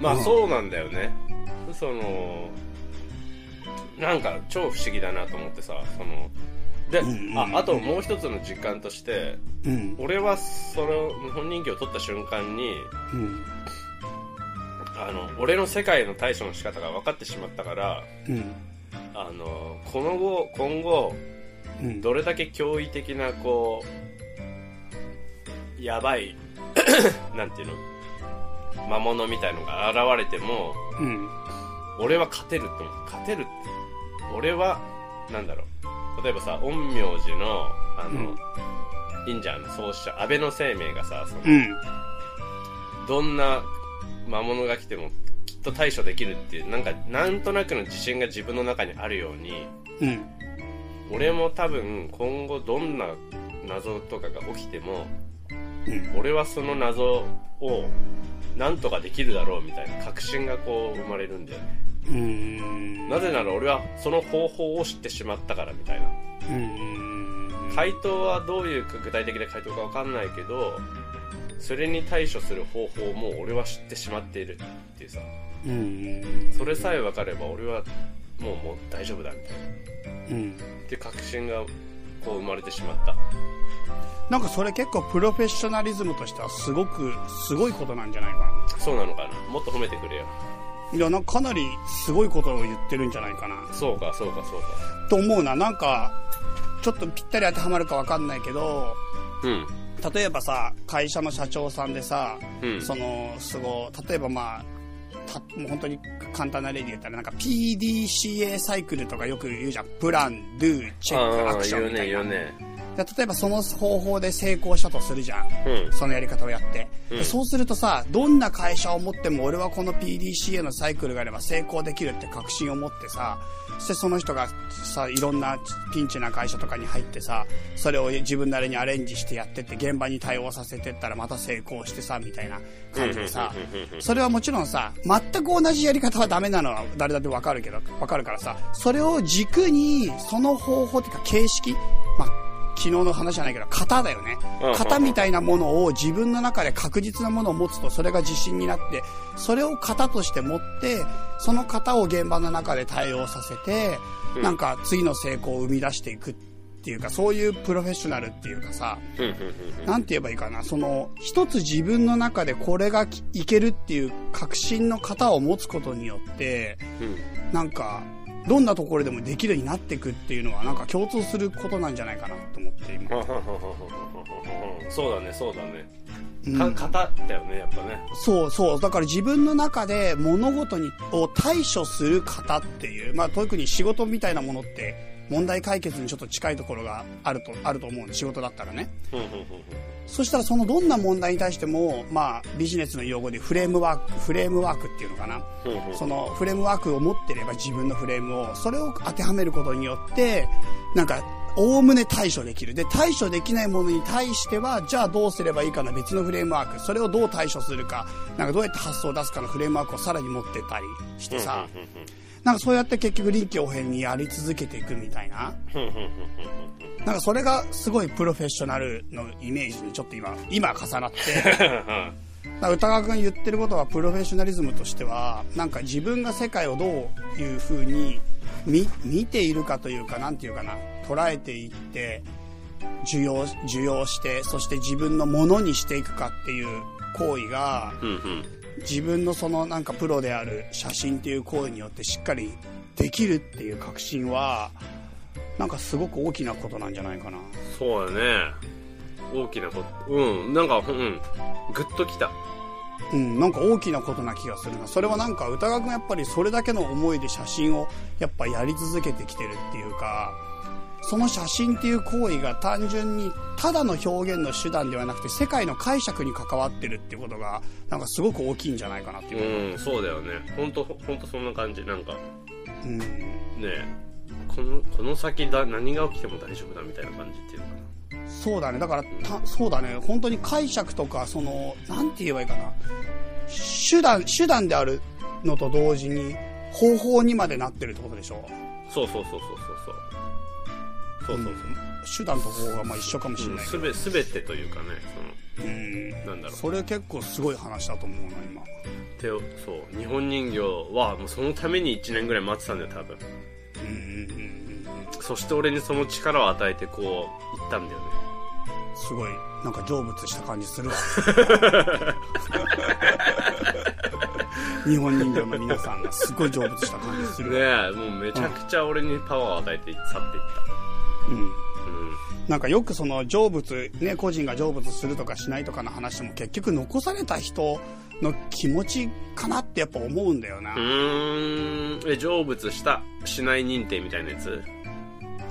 まあそうなんだよね。その、なんか超不思議だなと思ってさ、その、で、うんうんうんあ、あともう一つの実感として、うん。俺はその日本人形を取った瞬間に、うん。あの、俺の世界の対処の仕方が分かってしまったから、うん。あの、この後、今後、うん。どれだけ驚異的な、こう、やばい、なんていうの魔物みたいのが現れても、うん。俺は勝てるって思う。勝てるって。俺は、なんだろう。例えばさ、陰陽師の、あの、いいんじゃん、創始者、安倍の生命がさ、その、うん。どんな魔物が来てもきっと対処できるっていう、なんか、なんとなくの自信が自分の中にあるように、うん。俺も多分今後どんな謎とかが起きても、うん。俺はその謎をなんとかできるだろうみたいな確信がこう生まれるんだよね。うん。なぜなら俺はその方法を知ってしまったからみたいな。うん。回答はどういう具体的な回答かわかんないけど、それに対処する方法も俺は知ってしまっているっていうさ。うん。それさえ分かれば俺はもうもう大丈夫だみたいな。うん。って確信がこう生まれてしまった。なんかそれ結構プロフェッショナリズムとしてはすごく、すごいことなんじゃないかそうなのかなもっと褒めてくれよ。な。いや、なんかかなりすごいことを言ってるんじゃないかな。そうか、そうか、そうか。と思うな。なんか、ちょっとぴったり当てはまるかわかんないけど、うん。例えばさ、会社の社長さんでさ、うん。その、すごい、例えばまあ、たもう本当に簡単な例で言ったら、なんか PDCA サイクルとかよく言うじゃん。プラン、ドゥ、チェック、アクションみたいな。言うね。で例えばその方法で成功したとするじゃん。うん。そのやり方をやって、うんでそうするとさ、どんな会社を持っても俺はこの PDCA のサイクルがあれば成功できるって確信を持ってさ、そしてその人がさ、いろんなピンチな会社とかに入ってさ、それを自分なりにアレンジしてやってって現場に対応させてったらまた成功してさ、みたいな感じでさそれはもちろんさ、全く同じやり方はダメなのは誰だってわかるけど、わかるからさ、それを軸に、その方法っていうか形式、まあ、昨日の話じゃないけど、型だよね。型みたいなものを自分の中で確実なものを持つと、それが自信になって、それを型として持って、その型を現場の中で対応させて、うん。なんか次の成功を生み出していくっていうか、そういうプロフェッショナルっていうかさ、うんて言えばいいかな、その、一つ自分の中でこれがきいけるっていう確信の型を持つことによって、うん。なんか、どんなところでもできるようになっていくっていうのは、なんか共通することなんじゃないかなと思って、今。そうだね、そうだね。うんか、型だよね、やっぱね。そうそう。だから自分の中で物事に、を対処する方っていう、まあ特に仕事みたいなものって、問題解決にちょっと近いところがあると、あると思うんで、仕事だったらね。そしたらそのどんな問題に対しても、まあビジネスの用語でフレームワーク、フレームワークっていうのかな。そのフレームワークを持ってれば自分のフレームを、それを当てはめることによって、なんか、おおむね対処できる。で、対処できないものに対しては、じゃあどうすればいいかな別のフレームワーク。それをどう対処するか、なんかどうやって発想を出すかのフレームワークをさらに持ってたりしてさ、なんかそうやって結局臨機応変にやり続けていくみたいな。なんかそれがすごいプロフェッショナルのイメージにちょっと今、今重なって、歌川君言ってることはプロフェッショナリズムとしてはなんか自分が世界をどういうふうに見見ているかというかなんていうかな捉えていって受容受容してそして自分のものにしていくかっていう行為がうんうん自分のそのなんかプロである写真っていう行為によってしっかりできるっていう確信はなんかすごく大きなことなんじゃないかな。そうだね。大きなこと。うん。なんか、うん。ぐっときた。うん、なんか大きなことな気がするな。それはなんか歌川くんやっぱりそれだけの思いで写真をやっぱやり続けてきてるっていうか、その写真っていう行為が単純にただの表現の手段ではなくて世界の解釈に関わってるってことがなんかすごく大きいんじゃないかなっていう。うん、そうだよね。ほんと、ほんとそんな感じ。なんか、うん。ねえこの、この先だ、何が起きても大丈夫だみたいな感じっていうのかな。そうだね。だから、たそうだね。本当に解釈とか、その、なんて言えばいいかな。手段、手段であるのと同時に方法にまでなってるってことでしょそうそうそうそうそうそう。そう手段と方法がまあ一緒かもし。れないけど。すべ、すべてというかね、うんその、なんだろう。それ結構すごい話だと思うな、今。手を、そう。日本人形は、もうそのために1年ぐらい待ってたんだよ、多分。うんうんうんうん。そして俺にその力を与えて、こう、言ったんだよね。すごい、なんか成仏した感じするわ。日本人形の皆さんがすごい成仏した感じするわ。ねえ、もうめちゃくちゃ俺にパワーを与えて去っていっうん。た。うん。なんかよくその成仏、ね、個人が成仏するとかしないとかの話も結局残された人の気持ちかなってやっぱ思うんだよな。うーん。え、成仏した、しない認定みたいなやつ？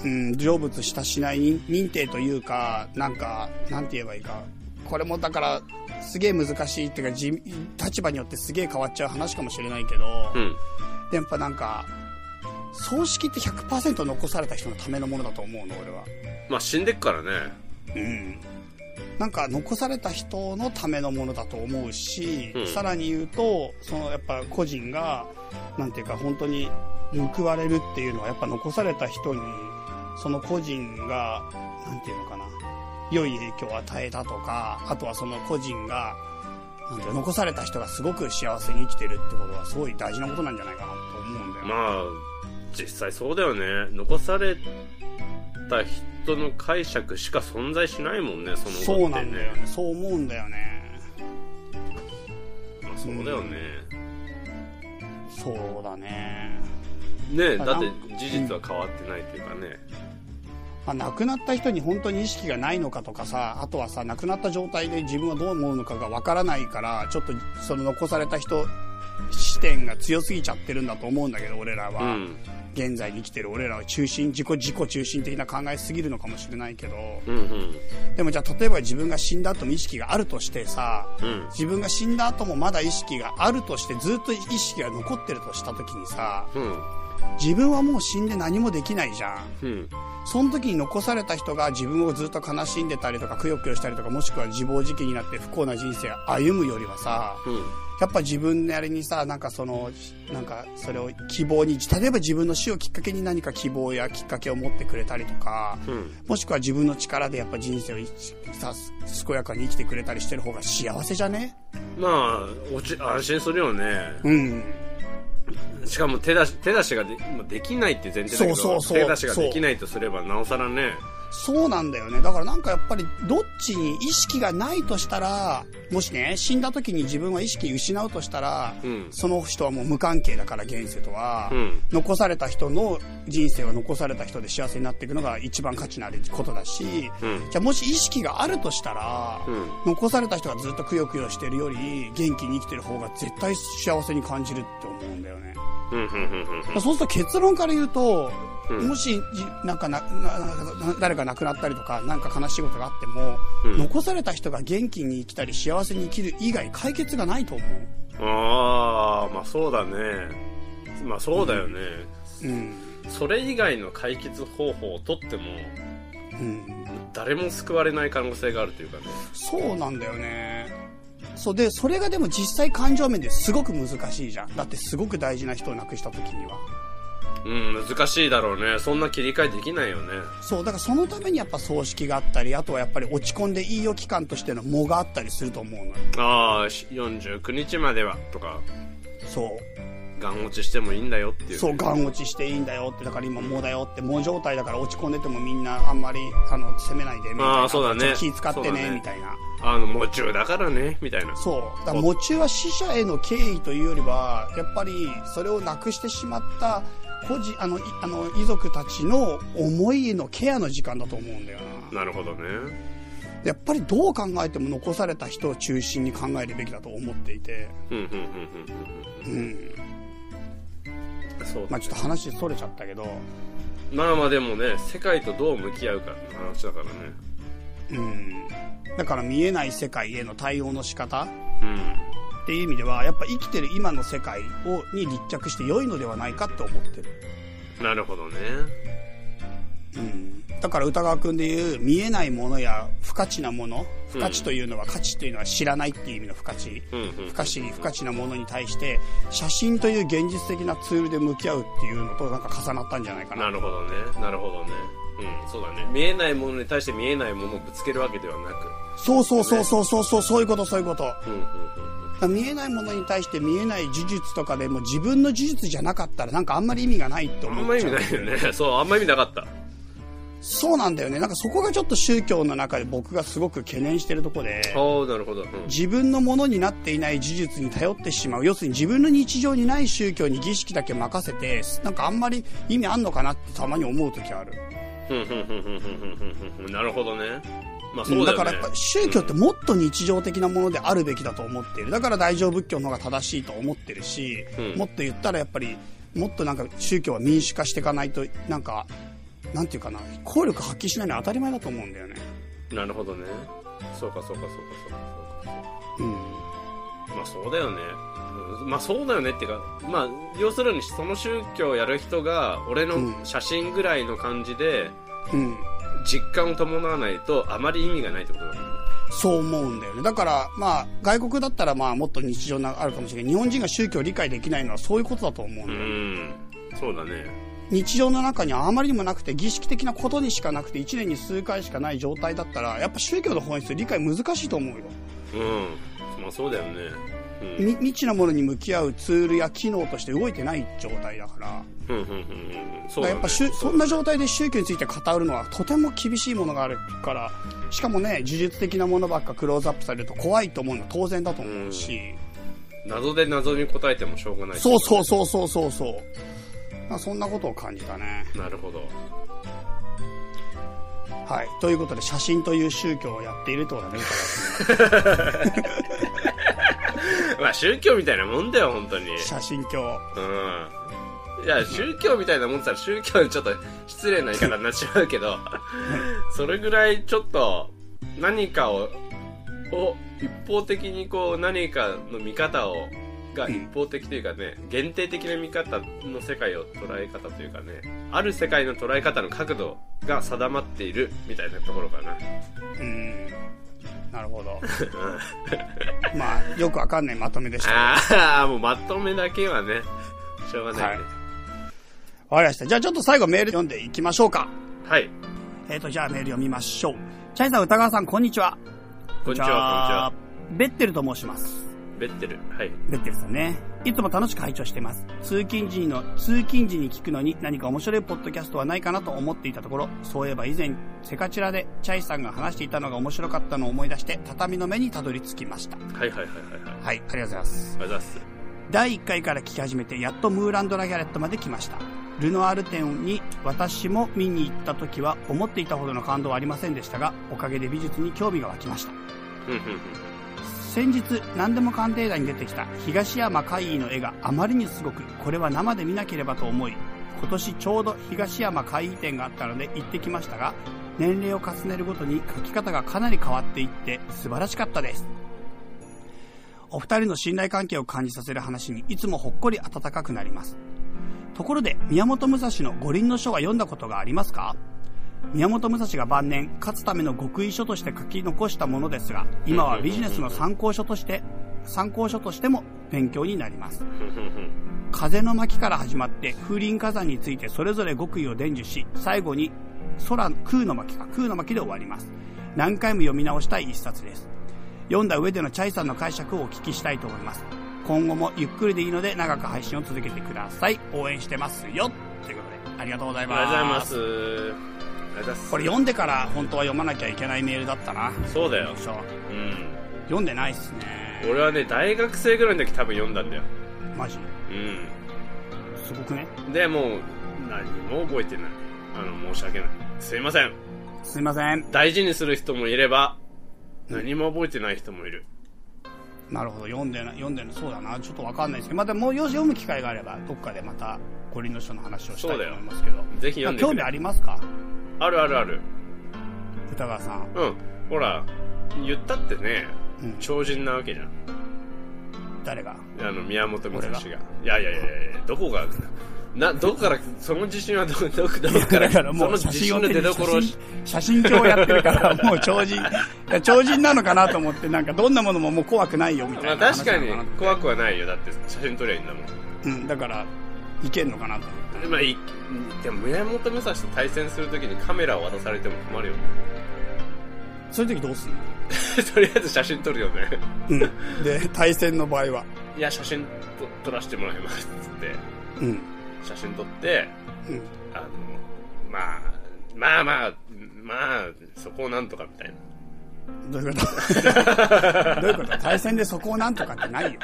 うん、成仏したしない認認定というか、なんか、なんて言えばいいか。これもだから、すげえ難しいっていうか、じ立場によってすげえ変わっちゃう話かもしれないけど、うん。でやっぱなんか、葬式って100%残された人のためのものだと思うの、俺は。まあ死んでっからね。うん。なんか残された人のためのものだと思うし、うんさらに言うと、そのやっぱ個人が、なんていうか本当に報われるっていうのはやっぱ残された人に、その個人が、なんていうのかな、良い影響を与えたとか、あとはその個人が、なんて残された人がすごく幸せに生きてるってことはすごい大事なことなんじゃないかなと思うんだよ。まあ、実際そうだよね。残された人の解釈しか存在しないもんね、そのね。そうなんだよね。そう思うんだよね。まあそうだよね。そうだね。ねあだって事実は変わってないというかね。まあ、亡くなった人に本当に意識がないのかとかさ、あとはさ、亡くなった状態で自分はどう思うのかがわからないから、ちょっとその残された人視点が強すぎちゃってるんだと思うんだけど、俺らは。うん。現在に生きてる俺らは中心、自己、自己中心的な考えすぎるのかもしれないけど、うんうん。でもじゃあ例えば自分が死んだ後も意識があるとしてさ、うん。自分が死んだ後もまだ意識があるとしてずっと意識が残ってるとした時にさ、うん。自分はもう死んで何もできないじゃん。うん。その時に残された人が自分をずっと悲しんでたりとかくよくよしたりとかもしくは自暴自棄になって不幸な人生を歩むよりはさ、うん。やっぱ自分なりにさ、なんかその、なんかそれを希望に、例えば自分の死をきっかけに何か希望やきっかけを持ってくれたりとか、うん。もしくは自分の力でやっぱ人生をさ、健やかに生きてくれたりしてる方が幸せじゃね？まあ、落ち、安心するよね。うん。しかも手出し、手出しがでまあできないって前提だけど、そうそうそう手出しができないとすれば、なおさらね。そうなんだよね。だからなんかやっぱりどっちに意識がないとしたら、もしね、死んだ時に自分は意識失うとしたら、うんその人はもう無関係だから現世とは、うん残された人の人生は残された人で幸せになっていくのが一番価値のあることだし、うん。じゃあもし意識があるとしたら、うん。残された人がずっとくよくよしてるより元気に生きてる方が絶対幸せに感じるって思うんだよね。そうすると結論から言うと、うんもし、じなんかななな誰か亡くなったりとか、なんか悲しいことがあっても、うん残された人が元気に生きたり幸せに生きる以外解決がないと思う。ああ、まあそうだね。まあそうだよね。うん。それ以外の解決方法をとっても、うん。誰も救われない可能性があるというかね。そうなんだよね。そうで、それがでも実際感情面ですごく難しいじゃん。だってすごく大事な人を亡くした時には。うん、難しいだろうね。そんな切り替えできないよね。そう、だからそのためにやっぱ葬式があったり、あとはやっぱり落ち込んでいいよ期間としての喪があったりすると思うのよ。ああ、し49日までは、とか、そう。ガン落ちしてもいいんだよっていう、ね。そう、ガン落ちしていいんだよって、だから今もうだよって、もう状態だから落ち込んでてもみんなあんまり、あの、責めないで、みたいな。あーそうだね気使ってね、ねみたいな。あの、夢中だからね、みたいな。そう。だから、喪中は死者への敬意というよりは、やっぱり、それをなくしてしまった、孤児、あの、いあの、遺族たちの思いへのケアの時間だと思うんだよな。なるほどね。やっぱりどう考えても残された人を中心に考えるべきだと思っていて、うん、うん、うん、うん、うん。うん。そうまあちょっと話それちゃったけど、まあまあでもね、世界とどう向き合うかって話だからね。うん。だから見えない世界への対応の仕方うん。っていう意味では、やっぱ生きてる今の世界を、に立脚して良いのではないかって思ってる。なるほどね。うん。だから歌川くんで言う、見えないものや不価値なもの、不価値というのは、価値というのは知らないっていう意味の不価値。うん、うん。不可思議、不価値なものに対して、写真という現実的なツールで向き合うっていうのとなんか重なったんじゃないかな。なるほどね。なるほどね。うん、そうだね。見えないものに対して見えないものをぶつけるわけではなく。そうそうそうそうそうそう、そういうことそういうこと。うん、うん、うん。見えないものに対して見えない呪術とかでも自分の呪術じゃなかったらなんかあんまり意味がないと思っあんま意味ないよね。そうあんま意味なかった。そうなんだよね。なんかそこがちょっと宗教の中で僕がすごく懸念してるとこでああなるほど、うん、自分のものになっていない呪術に頼ってしまう。要するに自分の日常にない宗教に儀式だけ任せてなんかあんまり意味あんのかなってたまに思う時ある。なるほどね。まあそうだよね。だからやっぱ宗教ってもっと日常的なものであるべきだと思っている。だから大乗仏教の方が正しいと思ってるし、うんもっと言ったらやっぱり、もっとなんか宗教は民主化していかないと、なんか、なんていうかな、効力発揮しないのは当たり前だと思うんだよね。なるほどね。そうかそうかそうかそうかそうか。うん。まあそうだよね。うんまあそうだよねっていうか、まあ要するにその宗教をやる人が俺のうん写真ぐらいの感じでうん。実感を伴わないとあまり意味がないってことだもんね。そう思うんだよね。だから、まあ、外国だったらまあ、もっと日常があるかもしれない。日本人が宗教を理解できないのはそういうことだと思うんうだよね。ん。そうだね。日常の中にはあまりにもなくて儀式的なことにしかなくて1年に数回しかない状態だったらやっぱ宗教の本質理解難しいと思うようん。まあそうだよね。うん。み未知なものに向き合うツールや機能として動いてない状態だから。うん、うん、うん、うん。そやっぱしゅそんな状態で宗教について語るのはとても厳しいものがあるからしかもね呪術的なものばっかクローズアップされると怖いと思うのは当然だと思うし、謎で謎に答えてもしょうがない。そうそうそうそうそうそう。まあそんなことを感じたね。なるほど。はい。ということで写真という宗教をやっているってことだね まあ宗教みたいなもんだよ、本当に。写真教うん。いや、宗教みたいなもんって言ったら宗教にちょっと失礼な言い方になっちまうけど、それぐらいちょっと何かを、を一方的にこう何かの見方を、がうん一方的というかね、限定的な見方の世界を捉え方というかね、ある世界の捉え方の角度が定まっているみたいなところかな。うんなるほど まあよくわかんないまとめでしたけどああ、もうまとめだけはね、しょうがないね。わかりました。じゃあちょっと最後メール読んでいきましょうか。はい。えっ、と、じゃあメール読みましょう。チャイさん、歌川さん、こんにちは。こんにちは、こんにちは。ベッテルと申します。ベッテル。はい。ベッテルさんね。いつも楽しく拝聴しています。通勤時の、通勤時に聞くのに何か面白いポッドキャストはないかなと思っていたところ、そういえば以前、セカチラでチャイさんが話していたのが面白かったのを思い出して、畳の目にたどり着きました。はいはいはいはいはい。はい、ありがとうございます。ありがとうございます。第1回から聞き始めてやっとムーランド・ラ・ギャレットまで来ましたルノアール展に私も見に行った時は思っていたほどの感動はありませんでしたがおかげで美術に興味が湧きました。先日何でも鑑定団に出てきた東山海医の絵があまりにすごくこれは生で見なければと思い今年ちょうど東山海医展があったので行ってきましたが年齢を重ねるごとに描き方がかなり変わっていって素晴らしかったです。お二人の信頼関係を感じさせる話にいつもほっこり温かくなります。ところで宮本武蔵の五輪の書は読んだことがありますか？宮本武蔵が晩年勝つための極意書として書き残したものですが今はビジネスの参考書として参考書としても勉強になります。風の巻から始まって風林火山についてそれぞれ極意を伝授し最後に空空の巻か空の巻で終わります。何回も読み直したい一冊です。読んだ上でのチャイさんの解釈をお聞きしたいと思います。今後もゆっくりでいいので長く配信を続けてください。応援してますよ。ということでありがとうございます。ありがとうございます。これ読んでから本当は読まなきゃいけないメールだったなそうだよ。そううん。読んでないっすね俺はね、大学生ぐらいの時多分読んだんだよ。マジ？うすごくね？ん。で、もう、何も覚えてない。あの、申し訳ない。すいません。すいません大事にする人もいれば、何も覚えてない人もいる。なるほど読んでない読んでないそうだなちょっとわかんないですけどまたもうよし読む機会があればどっかでまた五輪の書の話をしたいと思いますけどぜひ読んでくれ興味ありますか？あるあるある。歌川さん、うん。ほら、言ったってね、うん、超人なわけじゃん。誰が？あの、宮本武蔵が。俺いやいやいやいやどこが、な、どこから、その自信はど、ど、どこから、だからもそうの写真を自信の出所を写真鏡をやってるからもう超人 超人なのかなと思ってなんかどんなものももう怖くないよみたいまあな確かに怖くはないよ。だって写真撮りゃいいんだもん。うんだからいけんのかなと。思ってまあ、いでも宮本武蔵と対戦するときにカメラを渡されても困るよ。そういう時どうすんの？とりあえず写真撮るよね。うん。で対戦の場合は？いや、写真と撮らせてもらいますっつって、うん。写真撮って、うん。あの、まあ、まあまあ、まあ、そこをなんとかみたいな。どういうこと？どういうこと？対戦でそこをなんとかってないよ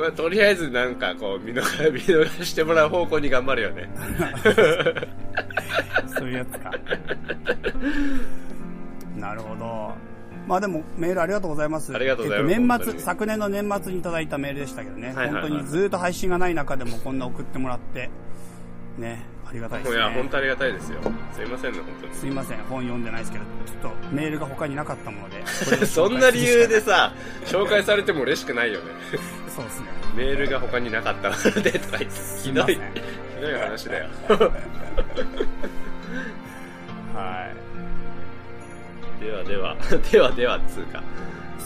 まあ、とりあえずなんかこう見逃、見逃してもらう方向に頑張るよね。そういうやつか。なるほど。まあでも、メールありがとうございます。ありがとうございますえっと、年末、昨年の年末にいただいたメールでしたけどね。はいはいはい本当にずっと配信がない中でもこんな送ってもらって、ね、ありがたいですね。いや、本当ありがたいですよ。すいませんね、本すいません、本読んでないですけど、ちょっとメールが他になかったもので。そんな理由でさ、紹介されても嬉しくないよね。そうですね。メールが他になかったので、とか言って、ひどい、ひどい話だよ。はではでは、ではでは、つうか。い。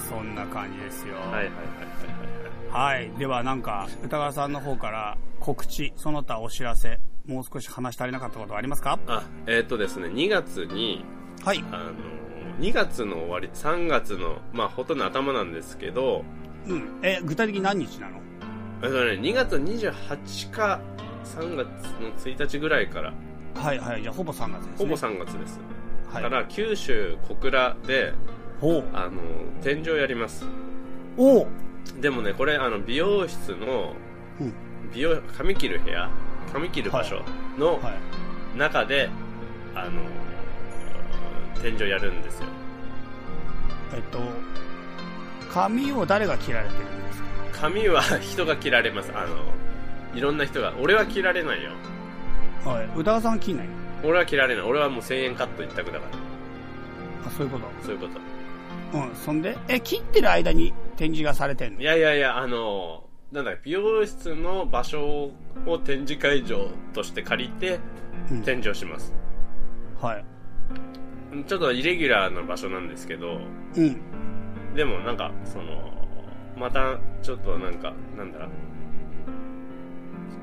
そんな感じですよ。はいはいはいはい。はい。ではなんか、歌川さんの方から告知、その他お知らせ、もう少し話し足りなかったことはありますか？あ、えっ、とですね、2月に、はい。あの、2月の終わり、3月の、まあ、ほとんど頭なんですけど、うん。え、具体的に何日なの？えっとね、2月28か3月の1日ぐらいから、はいはい。じゃあほぼ3月ですね。ほぼ3月です。はい。から、九州小倉で、ほう。あの、天井やります。おう。でもね、これ、あの、美容室の、うん。美容、髪切る部屋髪切る場所のはい。中で、あの、天井やるんですよ。えっと、髪を誰が切られてるんですか？髪は人が切られます。あの、いろんな人が。俺は切られないよ。はい。歌川さんは切んない？の俺は切られない。俺はもう1000円カット一択だから。あ、そういうこそういうこと。と。うん。そんで、え、切ってる間に展示がされてんの？いやいやいや、あの、なんだ、美容室の場所を展示会場として借りてうん。展示をします。はい。ちょっとイレギュラーな場所なんですけど、うん。でもなんか、その、また、ちょっとなんか、なんだ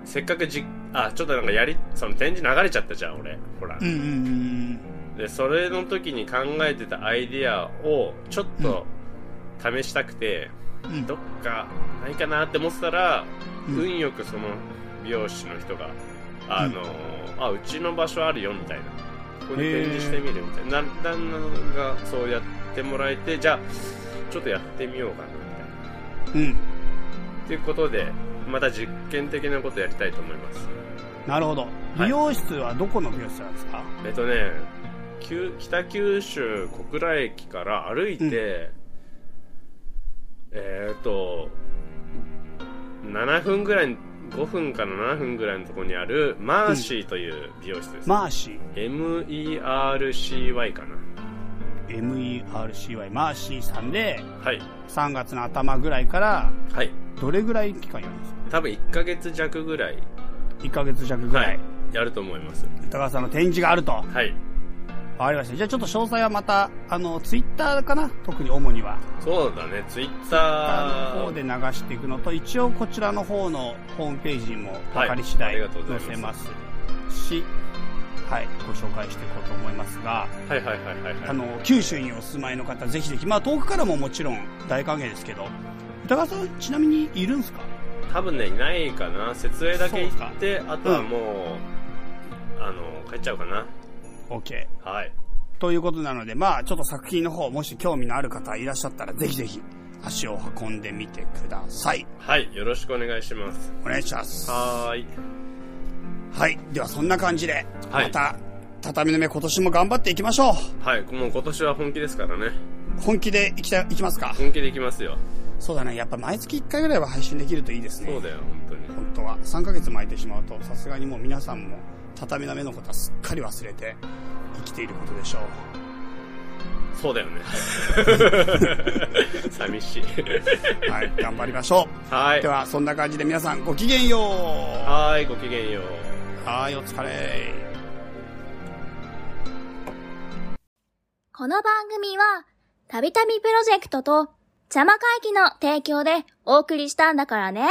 せっかくじ、あ、ちょっとなんかやり、その展示流れちゃったじゃん、俺。ほらうん。うんうんで、それの時に考えてたアイディアを、ちょっと、試したくて、うん。うん。どっかないかなって思ってたら、うん運よくその美容師の人が、あの、あ、うちの場所あるよ、みたいな。ここに展示してみるみたいな。な旦那がそうやってもらえて、じゃあ、ちょっとやってみようかな、みたいな。うん。っていうことで、また実験的なことやりたいと思います。なるほど。はい美容室はどこの美容室なんですか、えっとね、九北九州小倉駅から歩いて、えーっと、7分ぐらい、5分から7分ぐらいのところにある、マーシーという美容室です。マーシー。M-E-R-C-Y かな。MERCY、マーシーさんで、はい。3月の頭ぐらいから、はい。どれぐらい期間やるんですか？多分1ヶ月弱ぐらい、1ヶ月弱ぐらい、はい。やると思います。高橋さんの展示があると。わはい。かりました。じゃあちょっと詳細はまた、あの、ツイッターかな？特に主には。そうだね、ツイッタあの方でー。流していくのと、一応こちらの方のホームページにも分かり次第載せますし、はい、ご紹介していこうと思いますが、はいはいはいはい、はい。あの、九州にお住まいの方、ぜひぜひ、まあ遠くからももちろん大歓迎ですけど、歌川さんちなみにいるんですか？多分ね、いないかな。設営だけ行って、あとはもう、あの、帰っちゃうかな。?OK。はい。ということなので、まあちょっと作品の方、もし興味のある方いらっしゃったら、ぜひぜひ足を運んでみてください。はい、よろしくお願いします。お願いします。はーい。はい。ではそんな感じで、はいまた、畳の目今年も頑張っていきましょはい、もう今年は本気ですからね。う。本気でいきた、いきますか？本気でいきますよ。そうだね。やっぱ毎月1回ぐらいは配信できるといいですね。そうだよ、本当に。本当は。3ヶ月も空いてしまうと、さすがにもう皆さんも、畳の目のことはすっかり忘れて生きていることでしょう。そうだよね。寂しい。はい。頑張りましょう。はいで。は、そんな感じで皆さんごきげんよう。はーい、ごきげんよう。はい、お疲れ。この番組は、たびたびプロジェクトと、邪魔会議の提供でお送りしたんだからね。